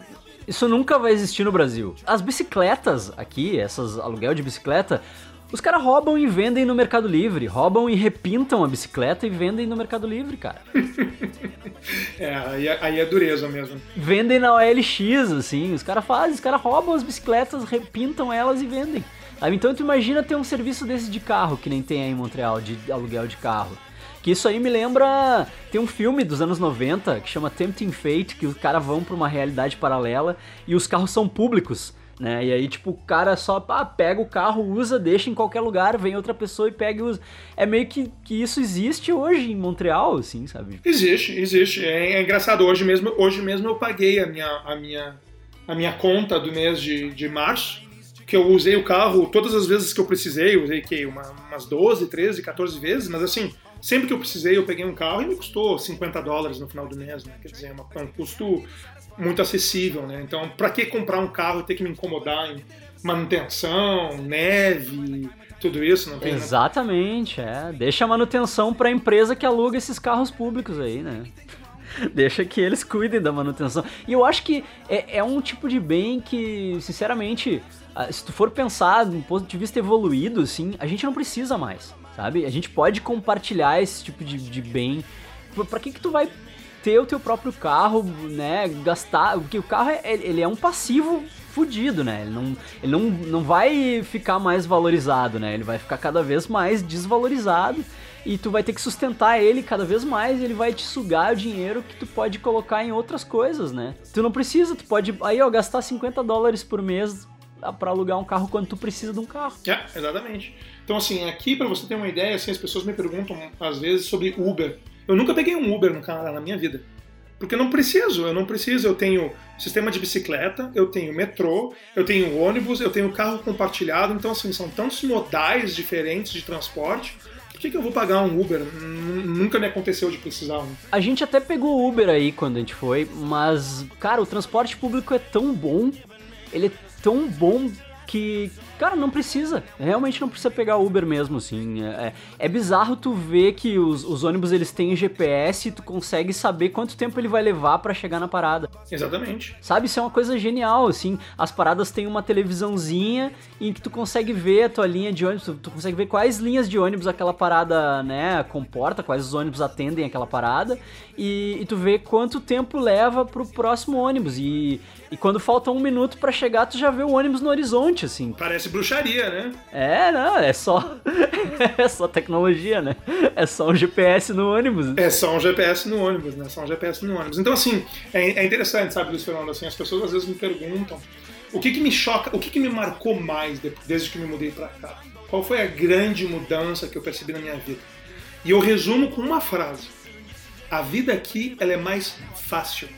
S1: Isso nunca vai existir no Brasil. As bicicletas aqui, essas aluguel de bicicleta, os caras roubam e vendem no Mercado Livre. Roubam e repintam a bicicleta e vendem no Mercado Livre, cara.
S2: é, aí, é, aí é dureza mesmo.
S1: Vendem na OLX, assim. Os caras fazem, os caras roubam as bicicletas, repintam elas e vendem. Então tu imagina ter um serviço desse de carro, que nem tem aí em Montreal, de aluguel de carro. Que isso aí me lembra. Tem um filme dos anos 90 que chama Tempting Fate, que os caras vão pra uma realidade paralela e os carros são públicos. Né? E aí, tipo, o cara só ah, pega o carro, usa, deixa em qualquer lugar, vem outra pessoa e pega e usa. É meio que, que isso existe hoje em Montreal, assim, sabe?
S2: Existe, existe. É, é engraçado. Hoje mesmo, hoje mesmo eu paguei a minha, a minha, a minha conta do mês de, de março, que eu usei o carro todas as vezes que eu precisei, usei que uma, umas 12, 13, 14 vezes, mas assim, sempre que eu precisei, eu peguei um carro e me custou 50 dólares no final do mês, né? Quer dizer, é, é um custo muito acessível, né? Então, para que comprar um carro e ter que me incomodar em manutenção, neve, tudo isso? Não tem,
S1: né? Exatamente, né? é. Deixa a manutenção para a empresa que aluga esses carros públicos aí, né? Deixa que eles cuidem da manutenção. E eu acho que é, é um tipo de bem que, sinceramente, ah, se tu for pensar do ponto de vista evoluído, assim, a gente não precisa mais sabe? A gente pode compartilhar esse tipo de, de bem. Pra que que tu vai ter o teu próprio carro, né? Gastar. Porque o carro é, ele é um passivo fudido, né? Ele, não, ele não, não vai ficar mais valorizado, né? Ele vai ficar cada vez mais desvalorizado e tu vai ter que sustentar ele cada vez mais, e ele vai te sugar o dinheiro que tu pode colocar em outras coisas, né? Tu não precisa, tu pode aí ó, gastar 50 dólares por mês para alugar um carro quando tu precisa de um carro.
S2: É, exatamente. Então, assim, aqui, para você ter uma ideia, assim, as pessoas me perguntam, às vezes, sobre Uber. Eu nunca peguei um Uber no Canadá na minha vida. Porque eu não preciso, eu não preciso. Eu tenho sistema de bicicleta, eu tenho metrô, eu tenho ônibus, eu tenho carro compartilhado. Então, assim, são tantos modais diferentes de transporte por que, que eu vou pagar um Uber? Nunca me aconteceu de precisar um.
S1: A gente até pegou Uber aí quando a gente foi, mas, cara, o transporte público é tão bom, ele é tão bom que, cara, não precisa. Realmente não precisa pegar Uber mesmo, assim. É, é, é bizarro tu ver que os, os, ônibus eles têm GPS e tu consegue saber quanto tempo ele vai levar para chegar na parada.
S2: Exatamente.
S1: Sabe, isso é uma coisa genial, assim. As paradas têm uma televisãozinha em que tu consegue ver a tua linha de ônibus, tu, tu consegue ver quais linhas de ônibus aquela parada, né, comporta, quais os ônibus atendem aquela parada, e, e tu vê quanto tempo leva pro próximo ônibus. E, e quando falta um minuto para chegar, tu já vê o ônibus no horizonte, assim.
S2: Parece bruxaria, né?
S1: É, não, é só. é só tecnologia, né? É só um GPS no ônibus.
S2: É só um GPS no ônibus, né? Só um GPS no ônibus. Então, assim, é, é interessante, sabe, Luiz Fernando? Assim, as pessoas às vezes me perguntam o que, que me choca, o que, que me marcou mais desde que me mudei para cá? Qual foi a grande mudança que eu percebi na minha vida? E eu resumo com uma frase: a vida aqui ela é mais fácil.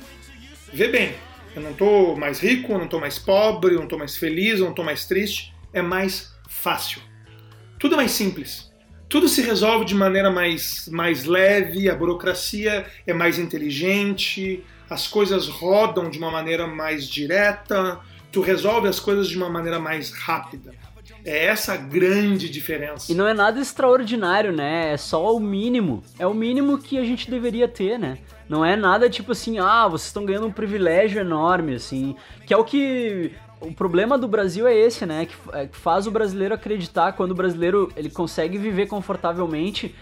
S2: Vê bem, eu não estou mais rico, eu não estou mais pobre, eu não estou mais feliz, eu não estou mais triste. É mais fácil. Tudo é mais simples. Tudo se resolve de maneira mais, mais leve, a burocracia é mais inteligente, as coisas rodam de uma maneira mais direta, tu resolve as coisas de uma maneira mais rápida. É essa a grande diferença.
S1: E não é nada extraordinário, né? É só o mínimo. É o mínimo que a gente deveria ter, né? Não é nada tipo assim, ah, vocês estão ganhando um privilégio enorme, assim. Que é o que o problema do Brasil é esse, né? Que, é, que faz o brasileiro acreditar quando o brasileiro ele consegue viver confortavelmente,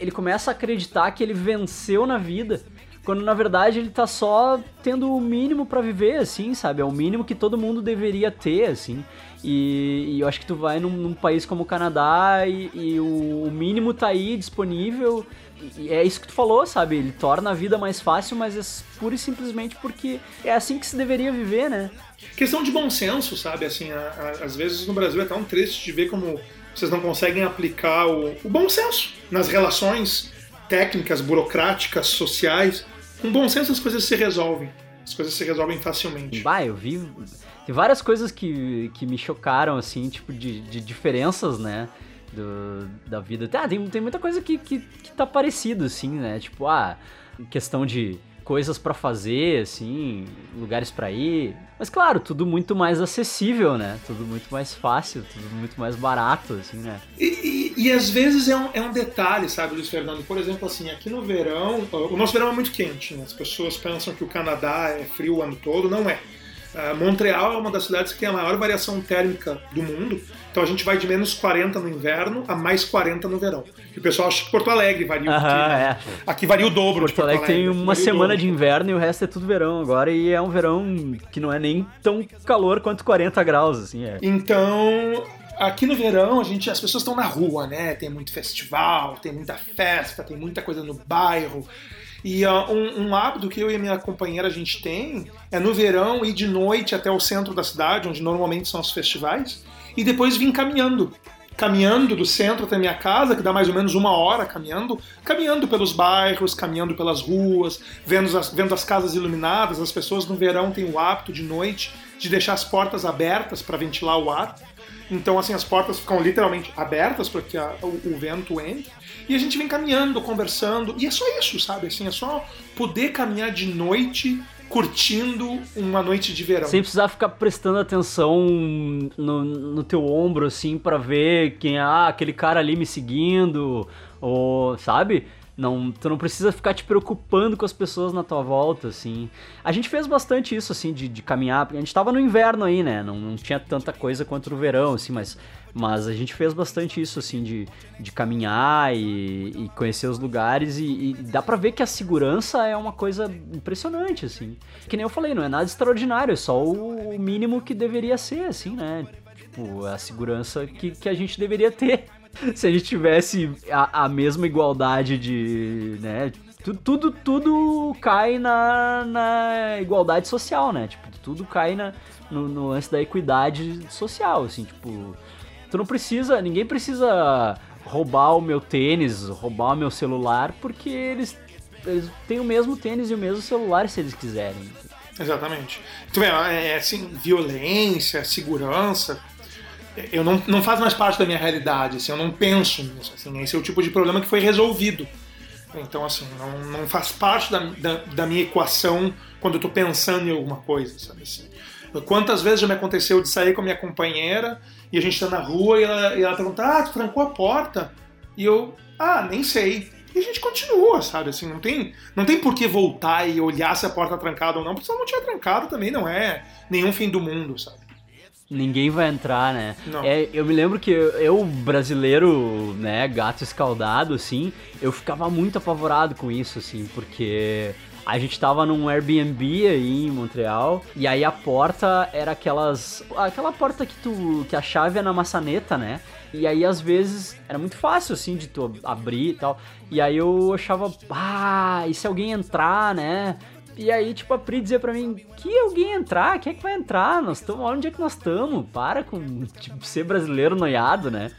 S1: ele começa a acreditar que ele venceu na vida, quando na verdade ele tá só tendo o mínimo para viver, assim, sabe? É o mínimo que todo mundo deveria ter, assim. E, e eu acho que tu vai num, num país como o Canadá e, e o, o mínimo tá aí disponível e é isso que tu falou, sabe? Ele torna a vida mais fácil, mas é pura e simplesmente porque é assim que se deveria viver, né?
S2: Questão de bom senso, sabe? Assim, a, a, às vezes no Brasil é tão triste de ver como vocês não conseguem aplicar o, o bom senso nas relações técnicas, burocráticas, sociais. Com bom senso as coisas se resolvem. As coisas se resolvem facilmente.
S1: Bah, eu vi. Várias coisas que, que me chocaram, assim, tipo, de, de diferenças, né? do, da vida. Ah, tem, tem muita coisa que, que, que tá parecido, assim, né? Tipo, ah, questão de coisas para fazer, assim, lugares para ir. Mas claro, tudo muito mais acessível, né? Tudo muito mais fácil, tudo muito mais barato, assim, né?
S2: E, e, e às vezes é um, é um detalhe, sabe, Luiz Fernando? Por exemplo, assim, aqui no verão, o nosso verão é muito quente, né? As pessoas pensam que o Canadá é frio o ano todo, não é. Uh, Montreal é uma das cidades que tem a maior variação térmica do mundo. Então a gente vai de menos 40 no inverno a mais 40 no verão. E o pessoal acha que Porto Alegre varia
S1: uh -huh, aqui, né? é.
S2: aqui varia o dobro
S1: Porto,
S2: de Porto
S1: Alegre. tem uma semana de inverno e o resto é tudo verão agora. E é um verão que não é nem tão calor quanto 40 graus, assim. É.
S2: Então, aqui no verão a gente as pessoas estão na rua, né? Tem muito festival, tem muita festa, tem muita coisa no bairro. E uh, um, um, hábito que eu e a minha companheira a gente tem é no verão ir de noite até o centro da cidade, onde normalmente são os festivais, e depois vir caminhando. Caminhando do centro até minha casa, que dá mais ou menos uma hora caminhando, caminhando pelos bairros, caminhando pelas ruas, vendo as, vendo as casas iluminadas. As pessoas no verão têm o hábito de noite de deixar as portas abertas para ventilar o ar. Então, assim, as portas ficam literalmente abertas para que a, o, o, vento entre. E a gente vem caminhando, conversando. E é só isso, sabe? Assim, é só poder caminhar de noite curtindo uma noite de verão.
S1: Sem precisar ficar prestando atenção no, no teu ombro, assim, para ver quem é ah, aquele cara ali me seguindo, ou, sabe? Não, tu não precisa ficar te preocupando com as pessoas na tua volta, assim. A gente fez bastante isso, assim, de, de caminhar, a gente tava no inverno aí, né? Não, não tinha tanta coisa quanto no verão, assim, mas, mas a gente fez bastante isso, assim, de, de caminhar e, e conhecer os lugares e, e, dá pra ver que a segurança é uma coisa impressionante, assim. Que nem eu falei, não é nada extraordinário, é só o mínimo que deveria ser, assim, né? Tipo, a segurança que, que a gente deveria ter. se a gente tivesse a, a mesma igualdade de. né? Tudo, tudo, tudo cai na, na igualdade social, né? Tipo, tudo cai na, no, no lance da equidade social, assim, tipo. Tu não precisa. Ninguém precisa roubar o meu tênis, roubar o meu celular, porque eles, eles têm o mesmo tênis e o mesmo celular se eles quiserem.
S2: Exatamente. Tu vê, é assim, violência, segurança, eu não, não faz mais parte da minha realidade, assim, eu não penso nisso. Assim, esse é o tipo de problema que foi resolvido. Então, assim, não, não faz parte da, da, da minha equação quando eu tô pensando em alguma coisa, sabe assim. Quantas vezes já me aconteceu de sair com a minha companheira e a gente tá na rua e ela, e ela pergunta, ah, tu trancou a porta? E eu, ah, nem sei. E a gente continua, sabe? Assim, não tem, não tem por que voltar e olhar se a porta tá trancada ou não, porque se ela não tinha trancado também não é nenhum fim do mundo, sabe?
S1: Ninguém vai entrar, né? É, eu me lembro que eu, brasileiro, né, gato escaldado, assim, eu ficava muito apavorado com isso, assim, porque a gente tava num Airbnb aí em Montreal e aí a porta era aquelas. aquela porta que tu. que a chave é na maçaneta, né? E aí, às vezes, era muito fácil, assim, de tu abrir e tal. E aí eu achava, ah, e se alguém entrar, né? E aí, tipo, a Pri dizia pra mim, que alguém entrar? Quem é que vai entrar? Nós estamos, onde é que nós estamos? Para com, tipo, ser brasileiro noiado, né?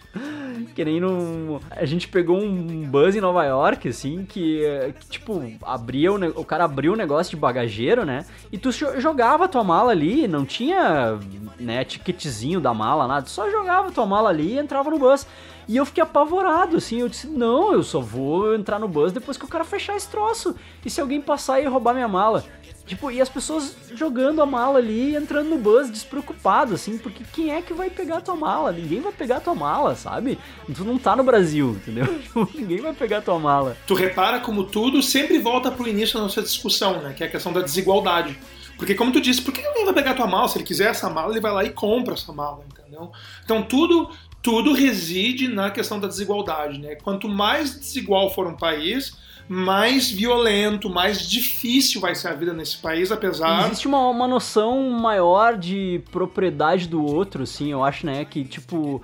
S1: Que nem no... A gente pegou um buzz em Nova York, assim, que, que tipo, abria o, o cara abriu o negócio de bagageiro, né? E tu jogava tua mala ali, não tinha, né, ticketzinho da mala, nada. Só jogava tua mala ali e entrava no bus. E eu fiquei apavorado, assim. Eu disse: não, eu só vou entrar no bus depois que o cara fechar esse troço. E se alguém passar e roubar minha mala? Tipo, e as pessoas jogando a mala ali, entrando no bus, despreocupado, assim, porque quem é que vai pegar a tua mala? Ninguém vai pegar a tua mala, sabe? Tu não tá no Brasil, entendeu? Tipo, ninguém vai pegar a tua mala.
S2: Tu repara como tudo sempre volta pro início da nossa discussão, né? Que é a questão da desigualdade. Porque, como tu disse, por que alguém vai pegar a tua mala? Se ele quiser essa mala, ele vai lá e compra essa mala, entendeu? Então, tudo tudo reside na questão da desigualdade. Né? Quanto mais desigual for um país, mais violento, mais difícil vai ser a vida nesse país, apesar.
S1: Existe uma, uma noção maior de propriedade do outro, sim, eu acho, né? Que tipo.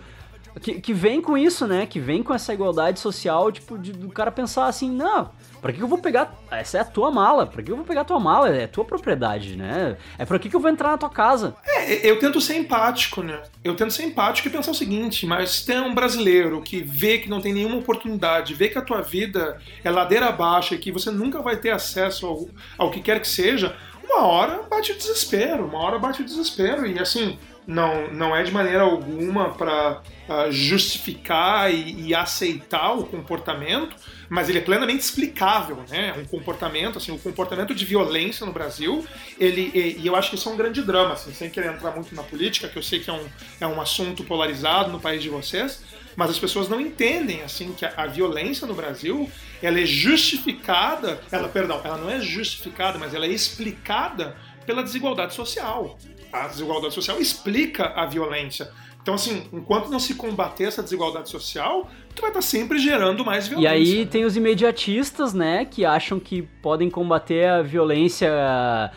S1: Que, que vem com isso, né? Que vem com essa igualdade social, tipo, de, do cara pensar assim, não, Pra que eu vou pegar. Essa é a tua mala. Pra que eu vou pegar a tua mala? É tua propriedade, né? É pra que eu vou entrar na tua casa?
S2: É, eu tento ser empático, né? Eu tento ser empático e pensar o seguinte: mas se tem um brasileiro que vê que não tem nenhuma oportunidade, vê que a tua vida é ladeira abaixo e que você nunca vai ter acesso ao, ao que quer que seja, uma hora bate o desespero, uma hora bate o desespero. E assim, não, não é de maneira alguma para uh, ah, justificar e, e, aceitar o comportamento, mas ele é plenamente explicável, né? Um comportamento, assim, o comportamento de violência no Brasil, ele, e, e, eu acho que isso é um grande drama, assim, sem querer entrar muito na política, que eu sei que é um, é um assunto polarizado no país de vocês, mas as pessoas não entendem, assim, que a, a violência no Brasil, ela é justificada, ela, perdão, ela não é justificada, mas ela é explicada pela desigualdade social a desigualdade social explica a violência. Então, assim, enquanto não se combater essa desigualdade social, tu vai estar sempre gerando mais violência.
S1: E aí tem os imediatistas, né, que acham que podem combater a violência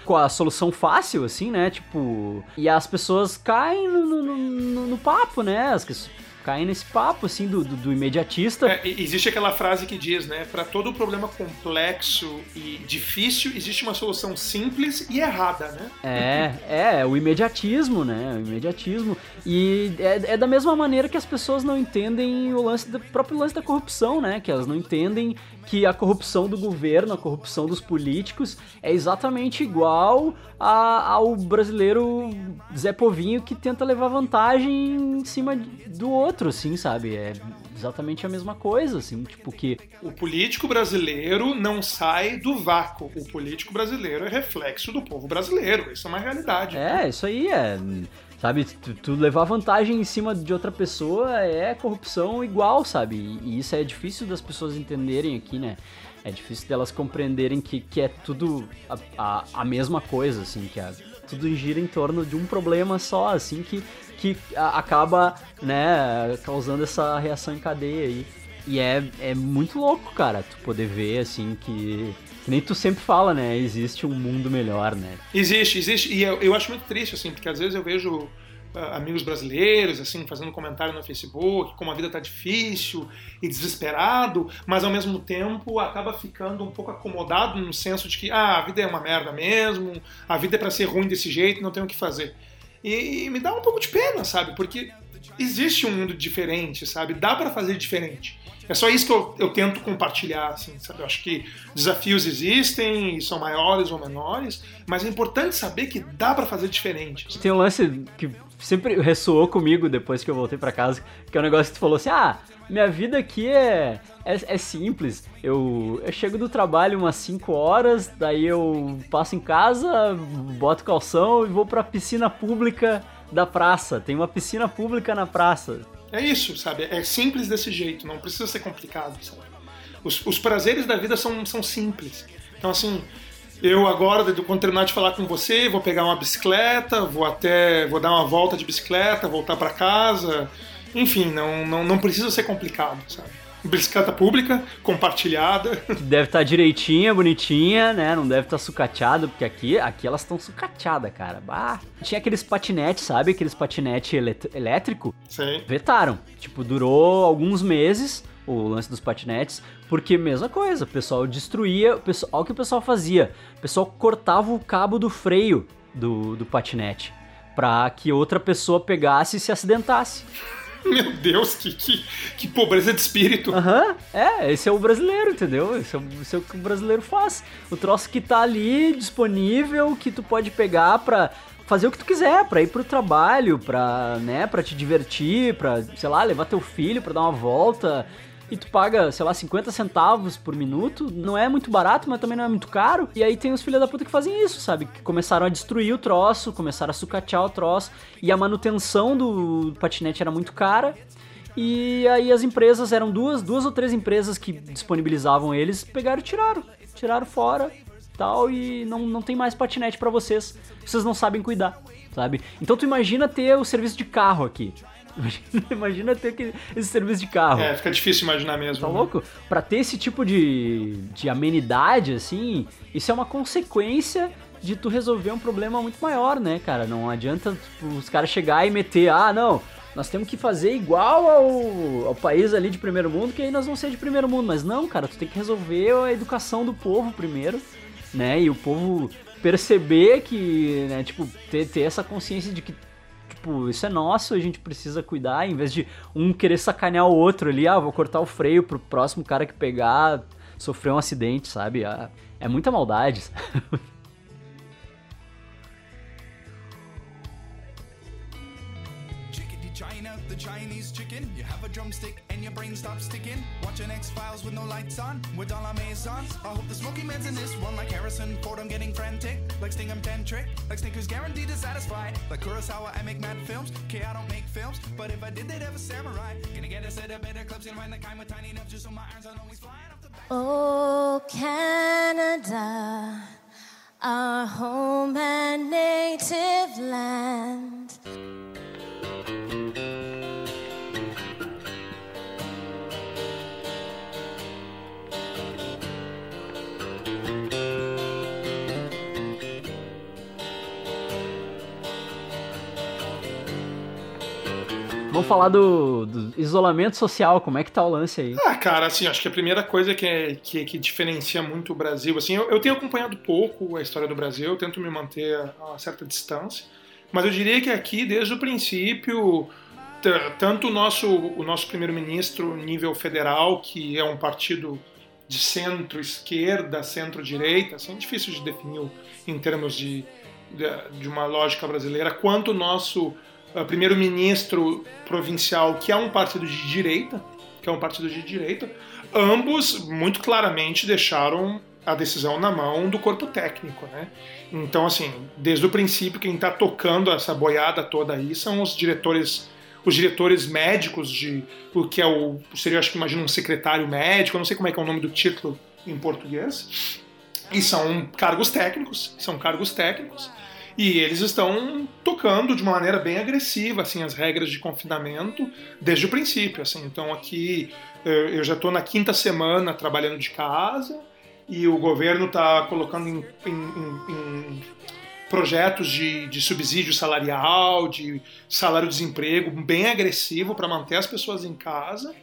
S1: com a solução fácil, assim, né, tipo... E as pessoas caem no, no, no, no papo, né, as caem nesse papo, assim, do, do, do imediatista.
S2: É, existe aquela frase que diz, né? Para todo problema complexo e difícil, existe uma solução simples e errada, né?
S1: É, é, o imediatismo, né? O imediatismo. E é, é da mesma maneira que as pessoas não entendem o lance do próprio lance da corrupção, né? Que elas não entendem que a corrupção do governo, a corrupção dos políticos é exatamente igual a, ao brasileiro Zé Povinho que tenta levar vantagem em cima do outro, assim, sabe? É exatamente a mesma coisa, assim, tipo que...
S2: O político brasileiro não sai do vácuo. O político brasileiro é reflexo do povo brasileiro. Isso é uma realidade.
S1: É, isso aí é... Sabe, tu, tu, levar vantagem em cima de outra pessoa é corrupção igual, sabe? E, e isso é difícil das pessoas entenderem aqui, né? É difícil delas compreenderem que, que é tudo a, a, a mesma coisa, assim, que a, tudo gira em torno de um problema só, assim, que, que acaba, né, causando essa reação em cadeia aí. E é, é muito louco, cara, tu poder ver, assim, que que nem tu sempre fala, né? Existe um mundo melhor, né?
S2: Existe, existe. E eu, eu acho muito triste, assim, porque às vezes eu vejo amigos brasileiros, assim, fazendo comentário no Facebook, como a vida tá difícil e desesperado, mas ao mesmo tempo acaba ficando um pouco acomodado no senso de que, ah, a vida é uma merda mesmo, a vida é para ser ruim desse jeito, não tem o que fazer. E, e me dá um pouco de pena, sabe? Porque existe um mundo diferente, sabe? Dá para fazer diferente. É só isso que eu, eu tento compartilhar, assim, sabe? Eu acho que desafios existem são maiores ou menores, mas é importante saber que dá para fazer diferente.
S1: Tem um lance que sempre ressoou comigo depois que eu voltei para casa, que é um negócio que tu falou assim, ah, minha vida aqui é, é, é, simples. Eu, eu chego do trabalho umas 5 horas, daí eu passo em casa, boto calção e vou pra piscina pública da praça. Tem uma piscina pública na praça.
S2: É isso, sabe? É simples desse jeito, não precisa ser complicado, sabe? Os, os prazeres da vida são, são simples. Então, assim, eu agora, quando terminar de falar com você, vou pegar uma bicicleta, vou até, vou dar uma volta de bicicleta, voltar para casa. Enfim, não, não, não precisa ser complicado, sabe? bicicleta pública, compartilhada.
S1: Deve estar tá direitinha, bonitinha, né? Não deve estar tá sucateado, porque aqui, aqui elas estão sucateadas, cara. Bah. Tinha aqueles patinetes, sabe? Aqueles patinete elétrico.
S2: Sim.
S1: Vetaram. Tipo, durou alguns meses o lance dos patinetes, porque mesma coisa, o pessoal destruía, o pessoal, olha o que o pessoal fazia, o pessoal cortava o cabo do freio do, do patinete, pra que outra pessoa pegasse e se acidentasse.
S2: Meu Deus, que, que, que pobreza de espírito.
S1: Aham, uhum. é, esse é o brasileiro, entendeu? Esse é, o, esse é o que o brasileiro faz. O troço que tá ali disponível, que tu pode pegar pra fazer o que tu quiser, pra ir pro trabalho, pra, né, pra te divertir, pra, sei lá, levar teu filho pra dar uma volta e tu paga, sei lá, 50 centavos por minuto, não é muito barato, mas também não é muito caro. E aí tem os filhos da puta que fazem isso, sabe? Que começaram a destruir o troço, começaram a sucatear o troço, e a manutenção do patinete era muito cara. E aí as empresas, eram duas, duas ou três empresas que disponibilizavam eles, pegaram e tiraram. Tiraram fora tal, e não, não tem mais patinete para vocês. Vocês não sabem cuidar, sabe? Então tu imagina ter o serviço de carro aqui. Imagina, imagina ter que, esse serviço de carro.
S2: É, fica difícil imaginar mesmo.
S1: Tá né? louco? Pra ter esse tipo de, de amenidade, assim, isso é uma consequência de tu resolver um problema muito maior, né, cara? Não adianta os caras chegar e meter, ah, não, nós temos que fazer igual ao, ao país ali de primeiro mundo, que aí nós vamos ser de primeiro mundo. Mas não, cara, tu tem que resolver a educação do povo primeiro, né? E o povo perceber que, né, tipo, ter, ter essa consciência de que tipo, isso é nosso, a gente precisa cuidar, em vez de um querer sacanear o outro ali, ah, vou cortar o freio pro próximo cara que pegar sofrer um acidente, sabe? Ah, é muita maldade. drumstick and your brain stops sticking. Watching X Files with no lights on, with all our maisons. I hope the smoky man's in this one, like Harrison Ford. I'm getting frantic, like Sting, I'm trick, like Snickers guaranteed to satisfy. Like Kurosawa, I make mad films. Okay, I don't make films, but if I did, they'd have a samurai. Gonna get a set of better clips, gonna find the kind with tiny enough just so my irons aren't always flying off the back. Oh, Canada, our home and native land. Vamos falar do, do, isolamento social, como é que tá o lance aí?
S2: Ah, cara, assim, acho que a primeira coisa que, é, que, que diferencia muito o Brasil, assim, eu, eu, tenho acompanhado pouco a história do Brasil, eu tento me manter a uma certa distância, mas eu diria que aqui, desde o princípio, tanto o nosso, o nosso primeiro-ministro nível federal, que é um partido de centro-esquerda, centro-direita, assim, é difícil de definir em termos de, de, de uma lógica brasileira, quanto o nosso primeiro-ministro provincial, que é um partido de direita, que é um partido de direita, ambos muito claramente deixaram a decisão na mão do corpo técnico, né? Então, assim, desde o princípio, quem está tocando essa boiada toda aí são os diretores, os diretores médicos de o que é o seria, acho que imagina um secretário médico, não sei como é que é o nome do título em português, e são cargos técnicos, são cargos técnicos e eles estão tocando de uma maneira bem agressiva assim as regras de confinamento desde o princípio. Assim. Então aqui eh, eu já estou na quinta semana trabalhando de casa e o governo está colocando em, em, em projetos de, de, subsídio salarial, de salário-desemprego bem agressivo para manter as pessoas em casa.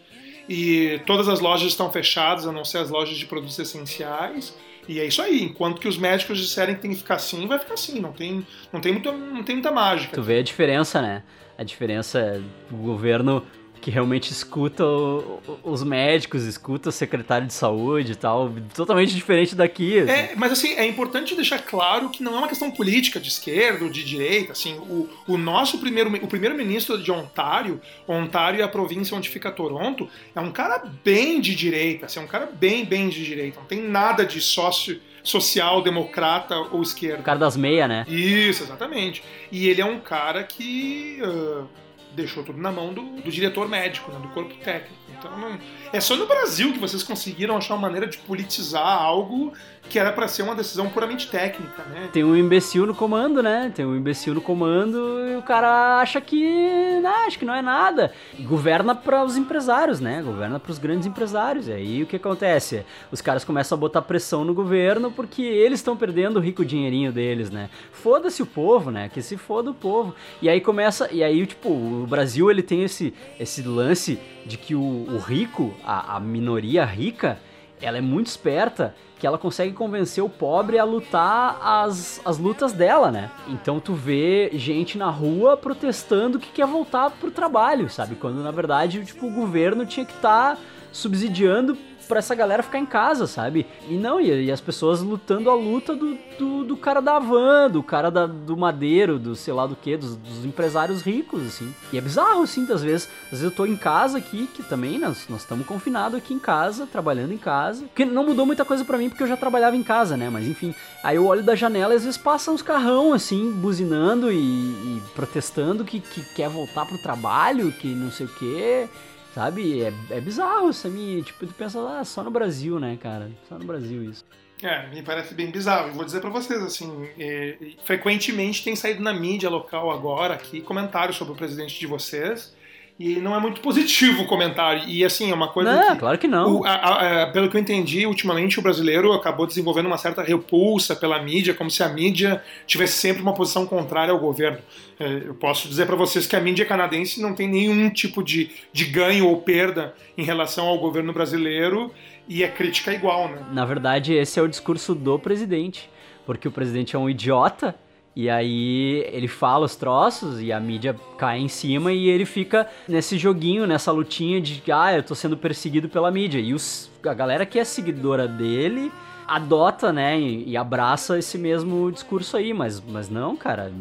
S2: E todas as lojas estão fechadas, a não ser as lojas de produtos essenciais. E é isso aí. Enquanto que os médicos disserem que tem que ficar assim, vai ficar assim. Não tem, não tem, muita, não tem muita mágica.
S1: Tu vê a diferença, né? A diferença é o governo que realmente escuta o, os médicos, escuta o secretário de saúde e tal, totalmente diferente daqui.
S2: Assim. É, mas assim, é importante deixar claro que não é uma questão política de esquerda ou de direita, assim, o, o nosso primeiro, o primeiro ministro de Ontário, Ontário é a província onde fica Toronto, é um cara bem de direita, assim, é um cara bem, bem de direita, não tem nada de sócio social, democrata ou esquerda. O
S1: cara das meias, né?
S2: Isso, exatamente. E ele é um cara que... Uh, deixou tudo na mão do, do diretor médico, né, do corpo técnico. Então não, é só no Brasil que vocês conseguiram achar uma maneira de politizar algo que era para ser uma decisão puramente técnica, né?
S1: Tem um imbecil no comando, né? Tem um imbecil no comando e o cara acha que, acho que não é nada. E governa para os empresários, né? Governa para os grandes empresários. E aí o que acontece? Os caras começam a botar pressão no governo porque eles estão perdendo o rico dinheirinho deles, né? Foda-se o povo, né? Que se foda o povo. E aí começa, e aí tipo, o Brasil ele tem esse esse lance de que o, o rico, a, a minoria rica, ela é muito esperta que ela consegue convencer o pobre a lutar as, as lutas dela, né? Então tu vê gente na rua protestando que quer voltar pro trabalho, sabe? Quando na verdade, tipo, o governo tinha que estar tá subsidiando pra essa galera ficar em casa, sabe? E não, e, e as pessoas lutando a luta do, do, do, cara da van, do cara da, do madeiro, do sei lá do que, dos, dos, empresários ricos, assim. E é bizarro, assim, às vezes. Às vezes eu tô em casa aqui, que também nós estamos confinados aqui em casa, trabalhando em casa. Porque não mudou muita coisa para mim, porque eu já trabalhava em casa, né? Mas enfim. Aí eu olho da janela e às vezes passam uns carrão, assim, buzinando e, e protestando que, que quer voltar pro trabalho, que não sei o quê. Sabe? É, é bizarro, Sami. Tipo, tu pensa, ah, só no Brasil, né, cara? Só no Brasil isso.
S2: É, me parece bem bizarro. Vou dizer para vocês, assim, é, frequentemente tem saído na mídia local agora aqui comentários sobre o presidente de vocês e não é muito positivo o comentário. E assim, é uma coisa.
S1: Não, que, claro que não.
S2: O, a, a, pelo que eu entendi, ultimamente o brasileiro acabou desenvolvendo uma certa repulsa pela mídia, como se a mídia tivesse sempre uma posição contrária ao governo. É, eu posso dizer para vocês que a mídia canadense não tem nenhum tipo de, de ganho ou perda em relação ao governo brasileiro e é crítica igual, né?
S1: Na verdade, esse é o discurso do presidente. Porque o presidente é um idiota e aí ele fala os troços e a mídia cai em cima e ele fica nesse joguinho, nessa lutinha de ah, eu tô sendo perseguido pela mídia. E os, a galera que é seguidora dele adota, né, e, abraça esse mesmo discurso aí, mas, mas não, cara.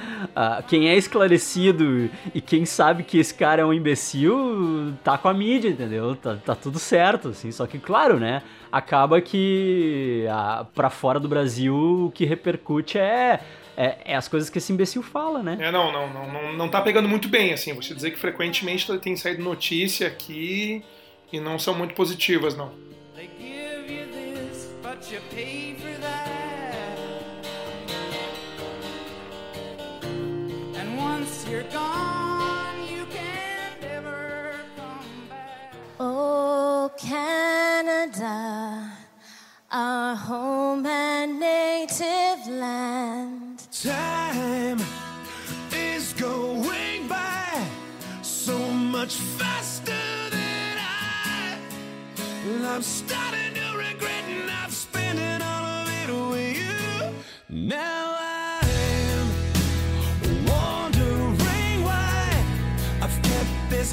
S1: quem é esclarecido e quem sabe que esse cara é um imbecil, tá com a mídia, entendeu? Tá, tá tudo certo, assim. Só que, claro, né, acaba que a, pra fora do Brasil o que repercute é é, é, as coisas que esse imbecil fala, né?
S2: É, não, não, não, não, não tá pegando muito bem, assim. Você dizer que frequentemente tem saído notícia aqui e não são muito positivas, não. They give you this, but you pay for that. And once you're gone, you
S3: can never come back. Oh, Canada, our home and native land. Time is going by so much faster than I. I'm starting to regret not spending all of it with you. Now I'm wondering why I've kept this.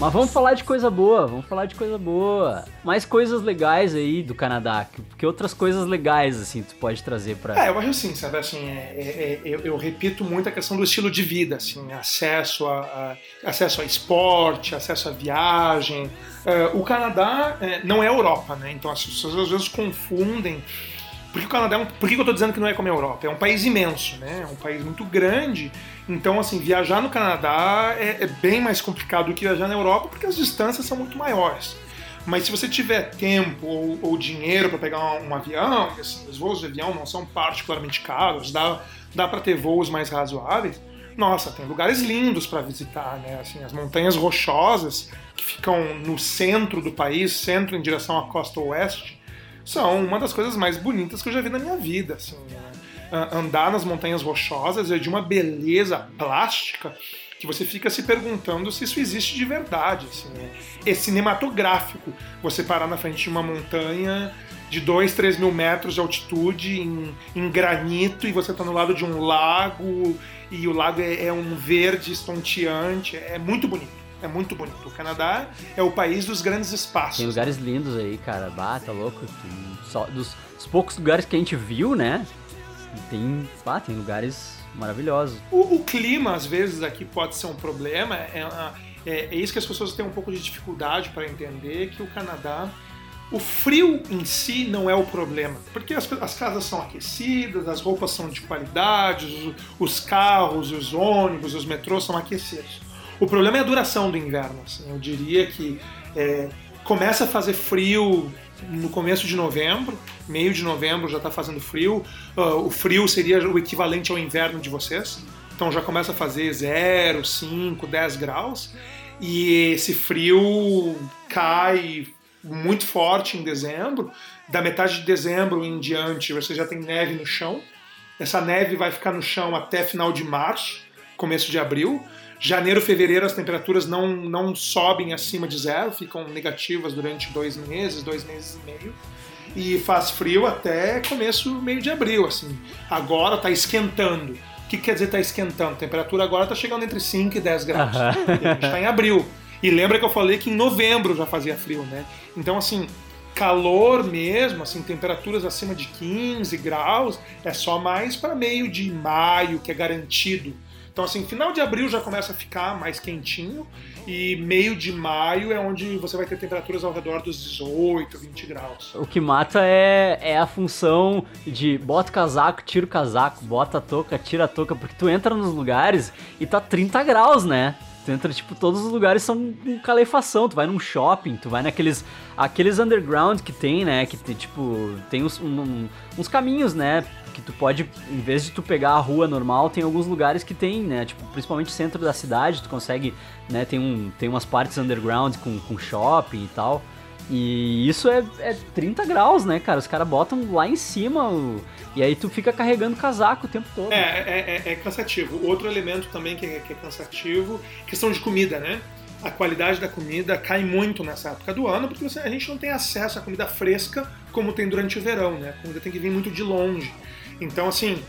S1: Mas vamos falar de coisa boa, vamos falar de coisa boa. Mais coisas legais aí do Canadá. Que outras coisas legais, assim, tu pode trazer pra.
S2: É, eu acho assim, sabe, assim, é, é, é, eu, eu, repito muito a questão do estilo de vida, assim, acesso a, a acesso a esporte, acesso a viagem. É, o Canadá é, não é Europa, né? Então as pessoas às vezes confundem porque o Canadá é um, por que eu estou dizendo que não é como a Europa? É um país imenso, né? É um país muito grande. Então, assim, viajar no Canadá é, é bem mais complicado do que viajar na Europa, porque as distâncias são muito maiores. Mas se você tiver tempo ou, ou dinheiro para pegar um, um, avião, assim, os voos de avião não são particularmente caros, dá, dá para ter voos mais razoáveis. Nossa, tem lugares lindos para visitar, né? Assim, as montanhas rochosas que ficam no centro do país, centro em direção à costa oeste, são uma das coisas mais bonitas que eu já vi na minha vida. Assim, né? Andar nas montanhas rochosas é de uma beleza plástica que você fica se perguntando se isso existe de verdade. Assim, né? É cinematográfico você parar na frente de uma montanha de 2, 3 mil metros de altitude em, em granito e você está no lado de um lago e o lago é, é um verde estonteante, é muito bonito. É muito bonito. O Canadá é o país dos grandes espaços.
S1: Tem lugares lindos aí, cara. Bah, tá louco. Só, dos, dos poucos lugares que a gente viu, né? Tem, bah, tem lugares maravilhosos.
S2: O, o, clima, às vezes, aqui pode ser um problema. É, é, é isso que as pessoas têm um pouco de dificuldade para entender, que o Canadá o frio em si não é o problema, porque as, as casas são aquecidas, as roupas são de qualidade, os, os, carros, os ônibus, os metrôs são aquecidos. O problema é a duração do inverno. Assim, eu diria que é, começa a fazer frio no começo de novembro, meio de novembro já está fazendo frio. Uh, o frio seria o equivalente ao inverno de vocês. Então já começa a fazer 0, 5, 10 graus. E esse frio cai muito forte em dezembro. Da metade de dezembro em diante, você já tem neve no chão. Essa neve vai ficar no chão até final de março, começo de abril. Janeiro, fevereiro, as temperaturas não, não sobem acima de zero, ficam negativas durante dois meses, dois meses e meio. E faz frio até começo, meio de abril, assim. Agora está esquentando. O que quer dizer está esquentando? A temperatura agora está chegando entre 5 e 10 graus. Uhum. a gente está em abril. E lembra que eu falei que em novembro já fazia frio, né? Então, assim, calor mesmo, assim, temperaturas acima de 15 graus, é só mais para meio de maio, que é garantido. Então, assim, final de abril já começa a ficar mais quentinho e meio de maio é onde você vai ter temperaturas ao redor dos 18, 20 graus.
S1: O que mata é, é a função de bota o casaco, tira o casaco, bota a touca, tira a touca, porque tu entra nos lugares e tá 30 graus, né? Tu entra, tipo, todos os lugares são com calefação. Tu vai num shopping, tu vai naqueles aqueles underground que tem, né? Que, tipo, tem uns, um, uns caminhos, né? Que tu pode, em vez de tu pegar a rua normal, tem alguns lugares que tem, né? Tipo, principalmente centro da cidade, tu consegue, né? Tem, um, tem umas partes underground com, com shopping e tal. E isso é, é 30 graus, né, cara? Os caras botam lá em cima o... e aí tu fica carregando casaco o tempo todo.
S2: É, é, é, é cansativo. Outro elemento também que é, que é cansativo, questão de comida, né? a qualidade da comida cai muito nessa época do ano, porque a gente não tem acesso à comida fresca como tem durante o verão, né? A comida tem que vir muito de longe. Então, assim,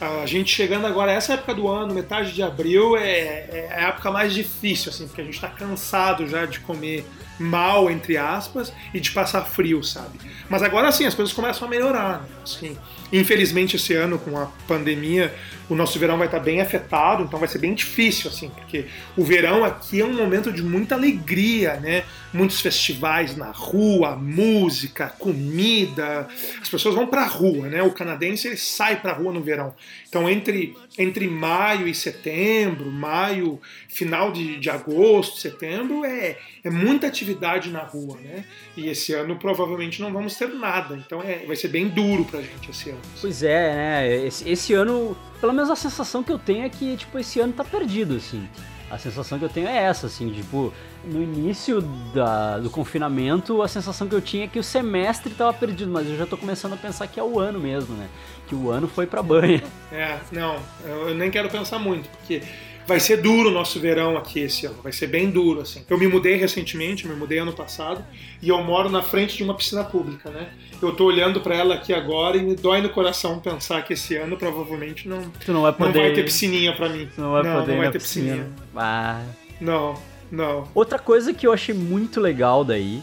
S2: a gente chegando agora, essa época do ano, metade de abril, é, é a época mais difícil, assim, porque a gente está cansado já de comer mal, entre aspas, e de passar frio, sabe? Mas agora sim, as coisas começam a melhorar, né? Assim, infelizmente esse ano, com a pandemia, o nosso verão vai estar bem afetado, então vai ser bem difícil, assim, porque o verão aqui é um momento de muita alegria, né? Muitos festivais na rua, música, comida, as pessoas vão pra rua, né? O canadense ele sai pra rua no verão. Então entre, entre maio e setembro, maio, final de, de agosto, setembro, é, é muita atividade na rua, né? E esse ano provavelmente não vamos ter nada, então é, vai ser bem duro pra gente esse ano.
S1: Pois é, né? Esse, esse ano pelo menos a sensação que eu tenho é que, tipo, esse ano tá perdido, assim. A sensação que eu tenho é essa, assim, tipo, no início da, do confinamento, a sensação que eu tinha é que o semestre tava perdido, mas eu já tô começando a pensar que é o ano mesmo, né? Que o ano foi pra banha.
S2: É, não, eu nem quero pensar muito, porque vai ser duro o nosso verão aqui esse ano, vai ser bem duro, assim. Eu me mudei recentemente, me mudei ano passado, e eu moro na frente de uma piscina pública, né? Eu tô olhando para ela aqui agora e me dói no coração pensar que esse ano provavelmente não,
S1: não, vai, poder...
S2: não vai ter piscininha para mim.
S1: não vai
S2: não,
S1: poder
S2: não vai ter piscininha. piscininha.
S1: Ah.
S2: Não, não.
S1: Outra coisa que eu achei muito legal daí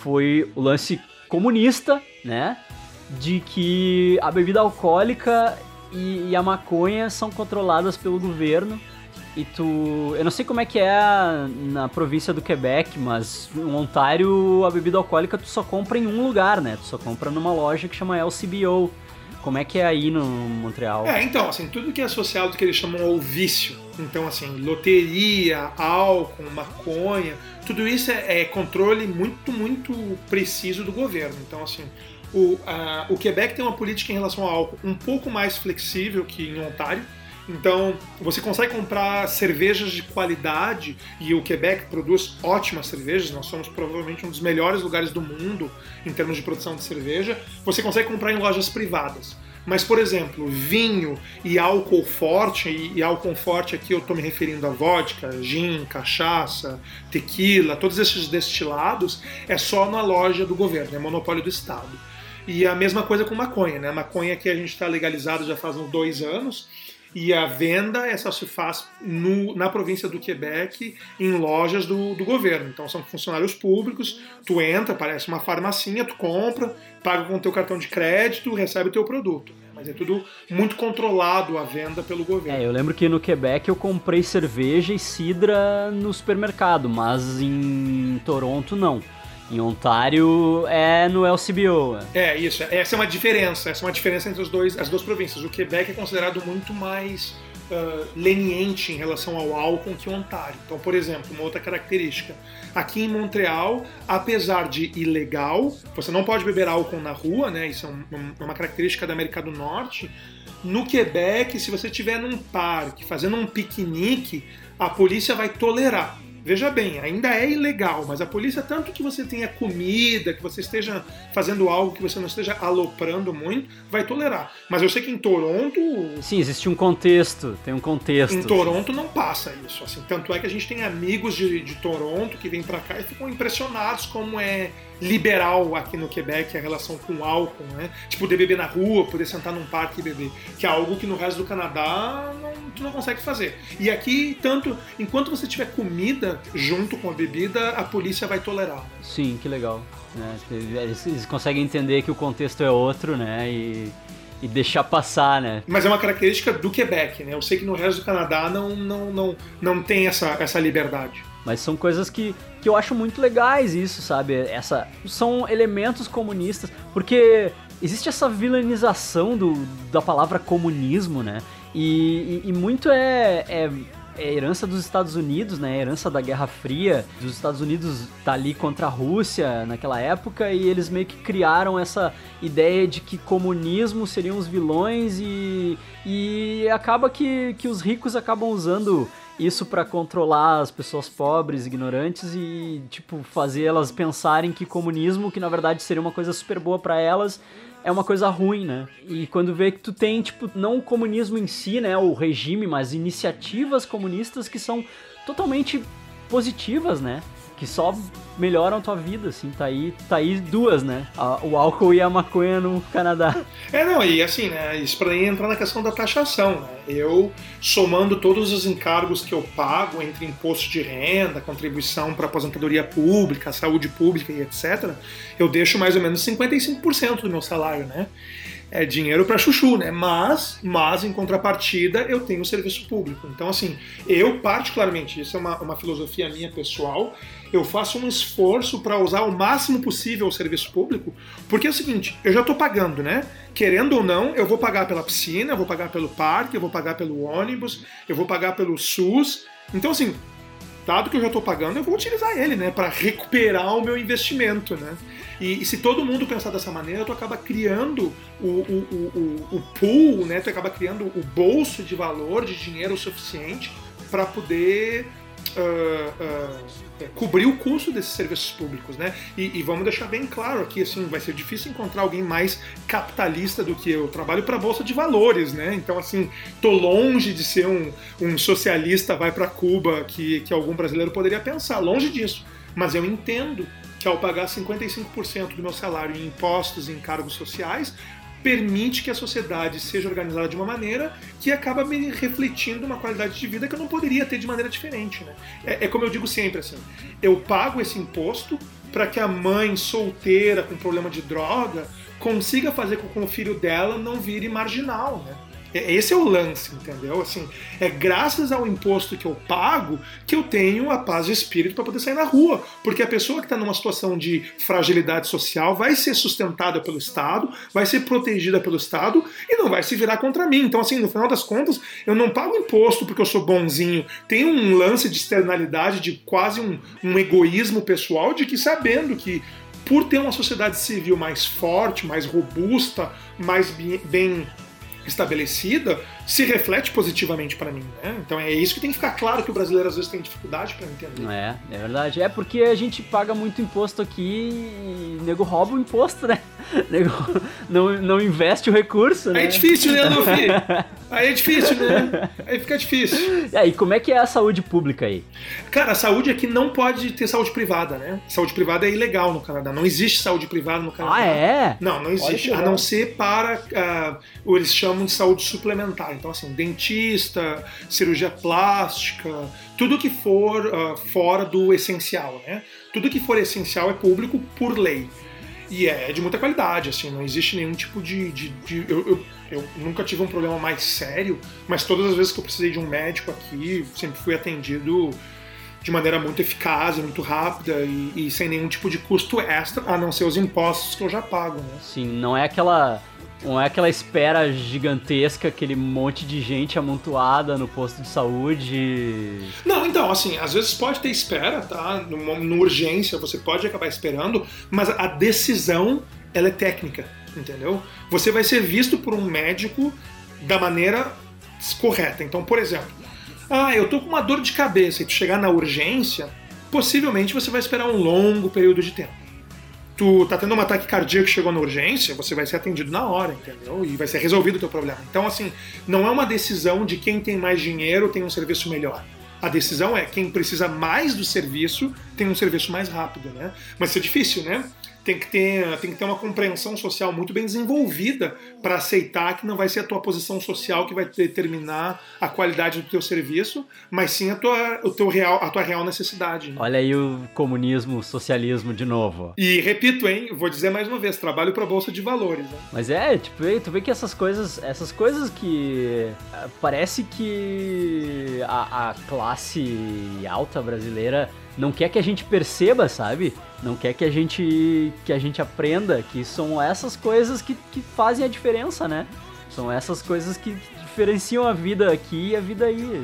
S1: foi o lance comunista, né? De que a bebida alcoólica e a maconha são controladas pelo governo e tu. Eu não sei como é que é na província do Quebec, mas em Ontário a bebida alcoólica tu só compra em um lugar, né? Tu só compra numa loja que chama LCBO. Como é que é aí no Montreal?
S2: É, então, assim, tudo que é associado que eles chamam ao vício. Então, assim, loteria, álcool, maconha, tudo isso é, é controle muito, muito preciso do governo. Então, assim, o, a, o Quebec tem uma política em relação ao álcool um pouco mais flexível que em Ontário então, você consegue comprar cervejas de qualidade e o Quebec produz ótimas cervejas. Nós somos provavelmente um dos melhores lugares do mundo em termos de produção de cerveja. Você consegue comprar em lojas privadas. Mas, por exemplo, vinho e álcool forte, e, e álcool forte aqui eu estou me referindo a vodka, gin, cachaça, tequila, todos esses destilados, é só na loja do governo, é monopólio do Estado. E a mesma coisa com maconha, né? A maconha que a gente está legalizado já faz uns dois anos, e a venda essa se faz no, na província do Quebec em lojas do, do, governo. Então são funcionários públicos, tu entra, parece uma farmacinha, tu compra, paga com o teu cartão de crédito, recebe o teu produto. Mas é tudo muito controlado a venda pelo governo.
S1: É, eu lembro que no Quebec eu comprei cerveja e cidra no supermercado, mas em Toronto não. Em Ontário é no LCBO.
S2: É, isso. Essa é uma diferença. Essa é uma diferença entre os dois, as duas províncias. O Quebec é considerado muito mais uh, leniente em relação ao álcool que o Ontário. Então, por exemplo, uma outra característica. Aqui em Montreal, apesar de ilegal, você não pode beber álcool na rua, né? Isso é uma característica da América do Norte. No Quebec, se você estiver num parque fazendo um piquenique, a polícia vai tolerar. Veja bem, ainda é ilegal, mas a polícia, tanto que você tenha comida, que você esteja fazendo algo que você não esteja aloprando muito, vai tolerar. Mas eu sei que em Toronto.
S1: Sim, existe um contexto, tem um contexto.
S2: Em Toronto não passa isso. Assim. Tanto é que a gente tem amigos de, de Toronto que vêm para cá e ficam impressionados como é liberal aqui no Quebec a relação com o álcool, né? Tipo, poder beber na rua, poder sentar num parque e beber, que é algo que no resto do Canadá não, tu não consegue fazer. E aqui, tanto, enquanto você tiver comida junto com a bebida, a polícia vai tolerar.
S1: Sim, que legal. Né? Eles, eles conseguem entender que o contexto é outro, né? E e deixar passar, né?
S2: Mas é uma característica do Quebec, né? Eu sei que no resto do Canadá não, não, não, não tem essa, essa liberdade.
S1: Mas são coisas que, que eu acho muito legais isso, sabe? Essa, são elementos comunistas, porque existe essa vilanização do, da palavra comunismo, né? E, e, e muito é, é, é, herança dos Estados Unidos, né? Herança da Guerra Fria. Dos Estados Unidos tá ali contra a Rússia naquela época e eles meio que criaram essa ideia de que comunismo seriam os vilões e, e acaba que, que os ricos acabam usando isso para controlar as pessoas pobres, ignorantes e tipo fazer elas pensarem que comunismo, que na verdade seria uma coisa super boa para elas, é uma coisa ruim, né? E quando vê que tu tem tipo não o comunismo em si, né, o regime, mas iniciativas comunistas que são totalmente positivas, né? Que só melhoram a tua vida, assim, tá aí, tá aí duas, né? o álcool e a maconha no Canadá.
S2: É, não, e assim, né, isso pra mim entra na questão da taxação, né? Eu, somando todos os encargos que eu pago entre imposto de renda, contribuição para aposentadoria pública, saúde pública e etc., eu deixo mais ou menos 55% do meu salário, né? é dinheiro para chuchu, né? Mas, mas em contrapartida eu tenho serviço público. Então, assim, eu particularmente, isso é uma, uma filosofia minha pessoal, eu faço um esforço para usar o máximo possível o serviço público, porque é o seguinte, eu já estou pagando, né? Querendo ou não, eu vou pagar pela piscina, eu vou pagar pelo parque, eu vou pagar pelo ônibus, eu vou pagar pelo SUS. Então, assim, dado que eu já estou pagando, eu vou utilizar ele, né? Para recuperar o meu investimento, né? E, e, se todo mundo pensar dessa maneira, tu acaba criando o, o, o, o pool, né? Tu acaba criando o bolso de valor, de dinheiro suficiente para poder uh, cobrir o custo desses serviços públicos, né? E, e, vamos deixar bem claro aqui, assim, vai ser difícil encontrar alguém mais capitalista do que eu. Trabalho para a bolsa de valores, né? Então, assim, tô longe de ser um, um socialista vai para Cuba que, que algum brasileiro poderia pensar, longe disso. Mas eu entendo que ao pagar 55% do meu salário em impostos e em cargos sociais, permite que a sociedade seja organizada de uma maneira que acaba me refletindo uma qualidade de vida que eu não poderia ter de maneira diferente. Né? É, é como eu digo sempre assim: eu pago esse imposto para que a mãe solteira com problema de droga consiga fazer com que o filho dela não vire marginal. Né? É, esse é o lance, entendeu? Assim, é graças ao imposto que eu pago que eu tenho a paz de espírito para poder sair na rua. Porque a pessoa que está numa situação de fragilidade social vai ser sustentada pelo Estado, vai ser protegida pelo Estado e não vai se virar contra mim. Então, assim, no final das contas, eu não pago imposto porque eu sou bonzinho. Tem um lance de externalidade, de quase um, um egoísmo pessoal, de que sabendo que por ter uma sociedade civil mais forte, mais robusta, mais bem estabelecida se reflete positivamente para mim, né? Então é isso que tem que ficar claro que o brasileiro às vezes tem dificuldade para entender.
S1: É, é verdade. É porque a gente paga muito imposto aqui e o nego rouba o imposto, né? não, não investe o recurso, né?
S2: Aí é difícil, né, Luffy? Aí é difícil, né? Aí fica difícil.
S1: E aí, como é que é a saúde pública aí?
S2: Cara, a saúde aqui não pode ter saúde privada, né? Saúde privada é ilegal no Canadá. Não existe saúde privada no Canadá.
S1: Ah, é?
S2: Não, não existe. A não ser para o eles chamam de saúde suplementar. Então, assim, dentista, cirurgia plástica, tudo que for ah, fora do essencial, né? Tudo que for essencial é público por lei. E é de muita qualidade, assim, não existe nenhum tipo de. de- de- eu, eu- eu nunca tive um problema mais sério, mas todas as vezes que eu precisei de um médico aqui, sempre fui atendido de maneira muito eficaz, muito rápida e, e sem nenhum tipo de custo extra, a não ser os impostos que eu já pago, né?
S1: Sim, não é aquela. Não é aquela espera gigantesca, aquele monte de gente amontoada no posto de saúde.
S2: Não, então, assim, às vezes pode ter espera, tá? Numa, numa urgência você pode acabar esperando, mas a decisão, ela é técnica, entendeu? Você vai ser visto por um médico da maneira correta. Então, por exemplo, ah, eu tô com uma dor de cabeça e tu chegar na urgência, possivelmente você vai esperar um longo período de tempo. Tu tá tendo um ataque cardíaco que chegou na urgência, você vai ser atendido na hora, entendeu? E vai ser resolvido o teu problema. Então, assim, não é uma decisão de quem tem mais dinheiro tem um serviço melhor. A decisão é quem precisa mais do serviço tem um serviço mais rápido, né? Mas isso é difícil, né? Tem que ter, tem que ter uma compreensão social muito bem desenvolvida para aceitar que não vai ser a tua posição social que vai determinar a qualidade do teu serviço, mas sim a tua, o teu real, a tua real necessidade. né?
S1: Olha aí o comunismo, o socialismo de novo.
S2: E repito, hein, vou dizer mais uma vez, trabalho para bolsa de valores. Né?
S1: Mas é, tipo, tu vê que essas coisas, essas coisas que ah, parece que a, a classe alta brasileira não quer que a gente perceba, sabe? Não quer que a gente que a gente aprenda que são essas coisas que, que fazem a diferença, né? São essas coisas que diferenciam a vida aqui e a vida aí.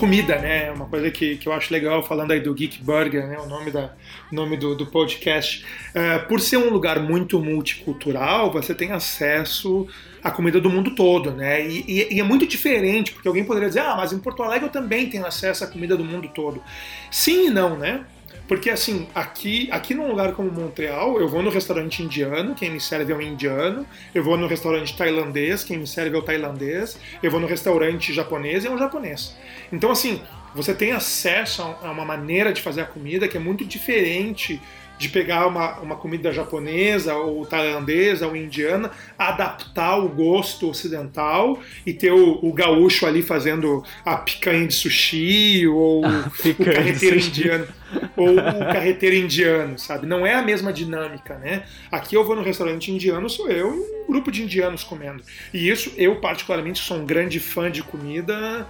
S2: Comida, né? É uma coisa que, que eu acho legal, falando aí do Geek Burger, né? O nome, da, nome do, do podcast. É, por ser um lugar muito multicultural, você tem acesso à comida do mundo todo, né? E, e- e é muito diferente, porque alguém poderia dizer, ah, mas em Porto Alegre eu também tenho acesso à comida do mundo todo. Sim e não, né? Porque assim, aqui, aqui num lugar como Montreal, eu vou no restaurante indiano, quem me serve é um indiano, eu vou no restaurante tailandês, quem me serve é o tailandês, eu vou no restaurante japonês é um japonês. Então assim, você tem acesso a uma maneira de fazer a comida que é muito diferente de pegar uma, uma comida japonesa ou tailandesa ou indiana, adaptar o gosto ocidental e ter o, o gaúcho ali fazendo a picanha de sushi ou o
S1: picanha de
S2: carreteiro indiano ou o carreteiro indiano, sabe? Não é a mesma dinâmica, né? Aqui eu vou no restaurante indiano, sou eu e um grupo de indianos comendo. E isso, eu particularmente sou um grande fã de comida,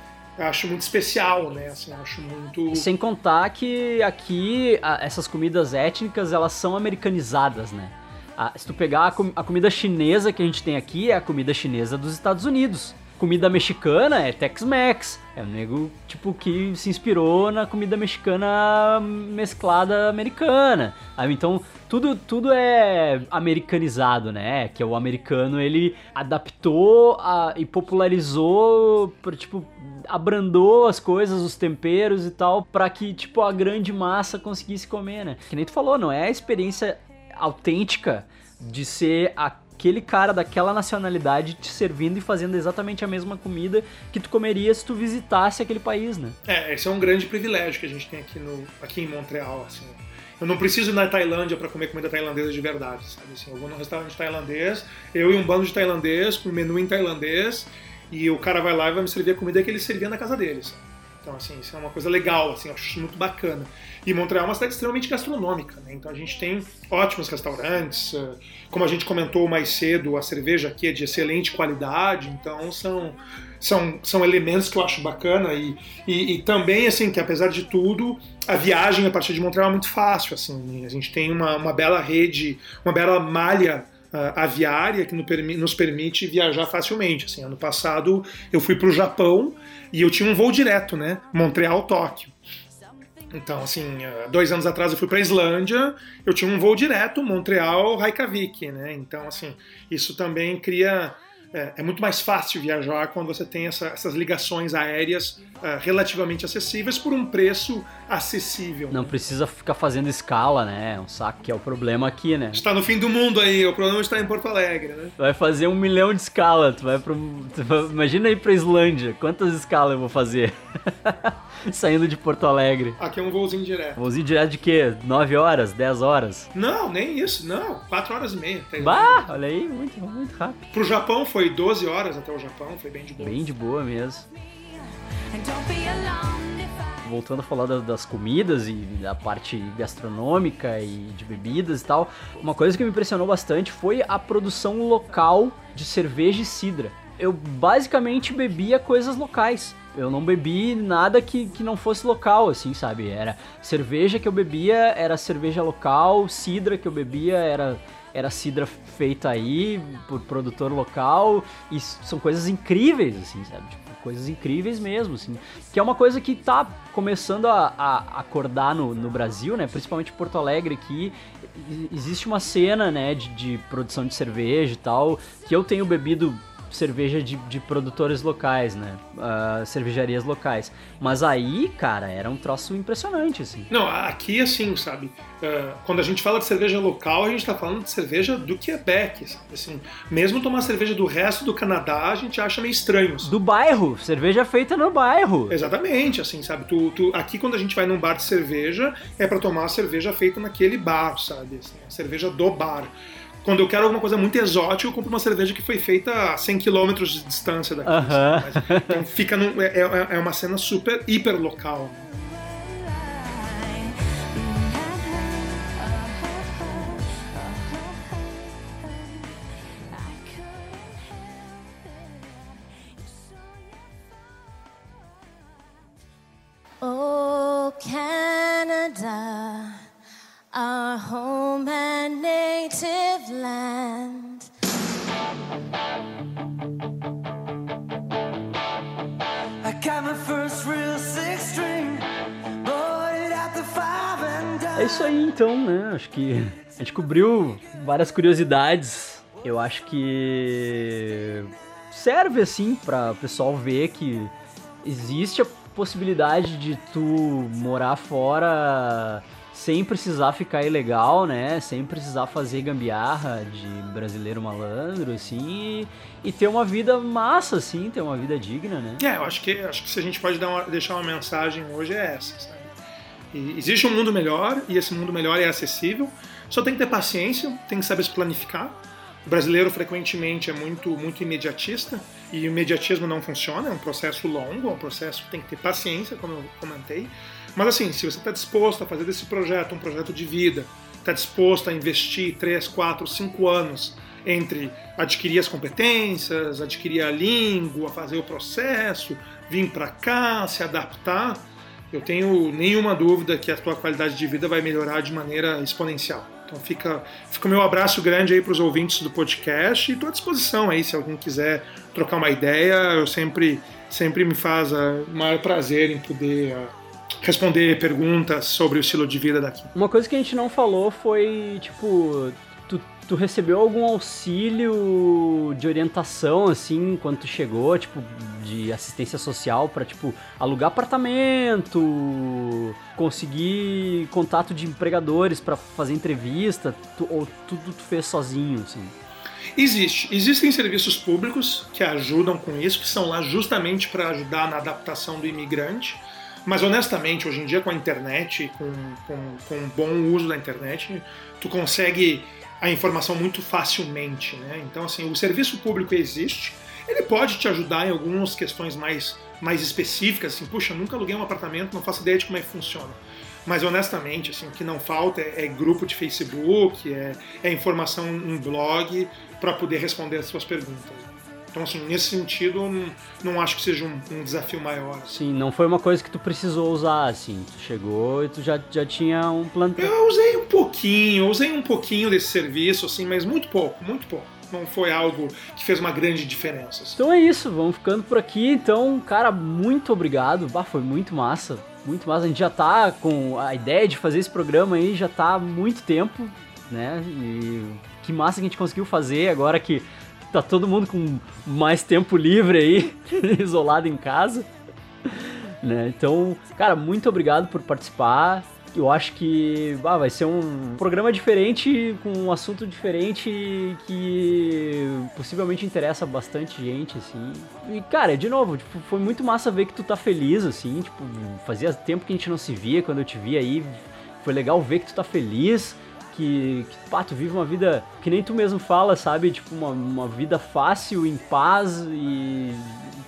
S2: acho muito especial, né? Assim, acho muito...
S1: Sem contar que aqui a- essas comidas étnicas elas são americanizadas, né? A- se tu pegar a, a comida chinesa que a gente tem aqui é a comida chinesa dos Estados Unidos. Comida mexicana é Tex-Mex. É um nego tipo que se inspirou na comida mexicana mesclada americana. Ah, Então tudo, tudo é americanizado, né? Que é o americano ele adaptou a- e popularizou, pra, tipo, abrandou as coisas, os temperos e tal, pra que, tipo, a grande massa conseguisse comer, né? Que nem tu falou, não é a experiência autêntica de ser a aquele cara daquela nacionalidade te servindo e fazendo exatamente a mesma comida que tu comeria se tu visitasse aquele país, né?
S2: É, esse é um grande privilégio que a gente tem aqui, no, aqui em Montreal, assim. Eu não preciso ir na Tailândia para comer comida tailandesa de verdade, sabe? Assim, eu vou num restaurante tailandês, eu e um bando de tailandês, com menu em tailandês, e o cara vai lá e vai me servir a comida que ele servia na casa dele, sabe? Então, assim, isso é uma coisa legal, assim, eu acho muito bacana. E Montreal é uma cidade extremamente gastronômica, né? Então a gente tem ótimos restaurantes, eh, como a gente comentou mais cedo, a cerveja aqui é de excelente qualidade, então são, são, são elementos que eu acho bacana e, e, e também, assim, que apesar de tudo, a viagem a partir de Montreal é muito fácil, assim, a gente tem uma, uma bela rede, uma bela malha ah, aviária que nos permite viajar facilmente. Assim, ano passado eu fui para o Japão e eu tinha um voo direto, né? Montreal-Tóquio. Então, assim, ah, dois anos atrás eu fui para Islândia, eu tinha um voo direto, Montreal-Reykjavik, né? Então, assim, isso também cria. É, é muito mais fácil viajar quando você tem essa- essas ligações aéreas ah, relativamente acessíveis por um preço acessível.
S1: Não precisa ficar fazendo escala, né? É um saco que é o problema aqui, né?
S2: Está no fim do mundo aí, o problema está em Porto Alegre, né?
S1: Tu vai fazer um milhão de escala, tu vai vai- imagina ir pra Islândia, quantas escalas eu vou fazer? Saindo de Porto Alegre.
S2: Aqui é um voozinho direto.
S1: Voozinho direto de quê? 9 horas? 10 horas?
S2: Não, nem isso, não. 4 horas e meia.
S1: Bah, olha aí, muito, muito rápido.
S2: Pro Japão foi 12 horas até o Japão, foi bem de boa.
S1: Bem de boa mesmo. Voltando a falar da- das comidas e da parte gastronômica e de bebidas e tal, uma coisa que me impressionou bastante foi a produção local de cerveja e cidra. Eu basicamente bebia coisas locais. Eu não bebi nada que, que não fosse local, assim, sabe? Era cerveja que eu bebia, era cerveja local, cidra que eu bebia era era cidra feita aí por produtor local e são coisas incríveis, assim, sabe? Tipo, coisas incríveis mesmo, assim. Que é uma coisa que tá começando a, a acordar no, no Brasil, né? Principalmente em Porto Alegre aqui. Existe uma cena, né, de, de produção de cerveja e tal, que eu tenho bebido cerveja de, de produtores locais, né? Ah, cervejarias locais. Mas aí, cara, era um troço impressionante, assim.
S2: Não, aqui assim, sabe? eh, quando a gente fala de cerveja local, a gente tá falando de cerveja do Quebec, sabe? Assim, mesmo tomar cerveja do resto do Canadá, a gente acha meio estranho. sabe?
S1: Do bairro, cerveja feita no bairro.
S2: Exatamente, assim, sabe? Tu, tu- aqui quando a gente vai num bar de cerveja, é pra tomar a cerveja feita naquele bar, sabe? Assim, a cerveja do bar. Quando eu quero alguma coisa muito exótica, eu compro uma cerveja que foi feita a 100 km de distância daqui.
S1: Aham.
S2: sabe? Mas, então fica num, é, é- é uma cena super, hiper local.
S4: Oh, Canada, our home and native land.
S3: I got my first real six string, bought it at the five and
S1: É isso aí então, né? Acho que a gente cobriu várias curiosidades. Eu acho que serve assim para o pessoal ver que existe a possibilidade de tu morar fora sem precisar ficar ilegal, né? Sem precisar fazer gambiarra de brasileiro malandro, assim, e, e ter uma vida massa, assim, ter uma vida digna, né?
S2: É, eu acho que, acho que se a gente pode uma- deixar uma mensagem hoje é essa, sabe? E existe um mundo melhor e esse mundo melhor é acessível. Só tem que ter paciência, tem que saber se planificar. O brasileiro frequentemente é muito, muito imediatista e o imediatismo não funciona, é um processo longo, é um processo que tem que ter paciência, como eu comentei. Mas assim, se você está disposto a fazer desse projeto um projeto de vida, está disposto a investir 3, 4, 5 anos entre adquirir as competências, adquirir a língua, fazer o processo, vir para cá, se adaptar, eu tenho nenhuma dúvida que a tua qualidade de vida vai melhorar de maneira exponencial. Então fica, fica o meu abraço grande aí para os ouvintes do podcast e estou à disposição aí se alguém quiser trocar uma ideia, eu sempre sempre me faz ah, o maior prazer em poder ah, responder perguntas sobre o estilo de vida daqui.
S1: Uma coisa que a gente não falou foi, tipo, tu, tu recebeu algum auxílio de orientação, assim, quando tu chegou, tipo, de assistência social pra, tipo, alugar apartamento, conseguir contato de empregadores pra fazer entrevista, tu- ou tudo tu fez sozinho, assim?
S2: Existe. Existem serviços públicos que ajudam com isso, que são lá justamente para ajudar na adaptação do imigrante. Mas honestamente, hoje em dia com a internet, com, com, com um bom uso da internet, tu consegue a informação muito facilmente, né? Então assim, o serviço público existe, ele pode te ajudar em algumas questões mais, mais específicas, assim, puxa, nunca aluguei um apartamento, não faço ideia de como é que funciona. Mas honestamente, assim, o que não falta é, é grupo de Facebook, é, é informação em blog para poder responder as suas perguntas. Então, assim, nesse sentido, não, não acho que seja um, um desafio maior.
S1: Sim, não foi uma coisa que tu precisou usar, assim. Tu chegou e tu já, já tinha um plano.
S2: Eu usei um pouquinho, eu usei um pouquinho desse serviço, assim, mas muito pouco, muito pouco. Não foi algo que fez uma grande diferença. assim.
S1: Então é isso, vamos ficando por aqui. Então, cara, muito obrigado. Bah, foi muito massa. Muito massa. A gente já tá com a ideia de fazer esse programa aí, já tá há muito tempo, né? E que massa que a gente conseguiu fazer agora que tá todo mundo com mais tempo livre aí, isolado em casa. Né? Então, cara, muito obrigado por participar. Eu acho que ah, vai ser um programa diferente, com um assunto diferente que possivelmente interessa bastante gente, assim. E, cara, de novo, tipo, foi muito massa ver que tu tá feliz, assim. Tipo, fazia tempo que a gente não se via quando eu te vi aí. Foi legal ver que tu tá feliz, que, que pá, tu vive uma vida que nem tu mesmo fala, sabe? Tipo, uma, uma vida fácil, em paz e,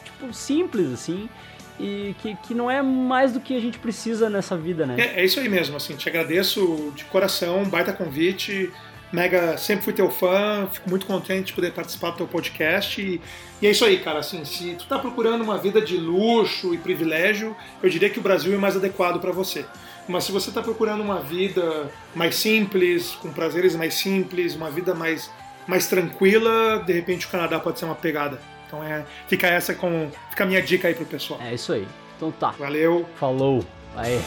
S1: tipo, simples, assim. E que, que não é mais do que a gente precisa nessa vida, né?
S2: É, é isso aí mesmo, assim, te agradeço de coração, baita convite. Mega, sempre fui teu fã, fico muito contente de poder participar do teu podcast. E, e é isso aí, cara. Assim, se tu tá procurando uma vida de luxo e privilégio, eu diria que o Brasil é mais adequado para você. Mas se você tá procurando uma vida mais simples, com prazeres mais simples, uma vida mais, mais tranquila, de repente o Canadá pode ser uma pegada. Então é, fica essa com, fica a minha dica aí pro pessoal.
S1: É isso aí. Então tá.
S2: Valeu.
S1: Falou. Aê.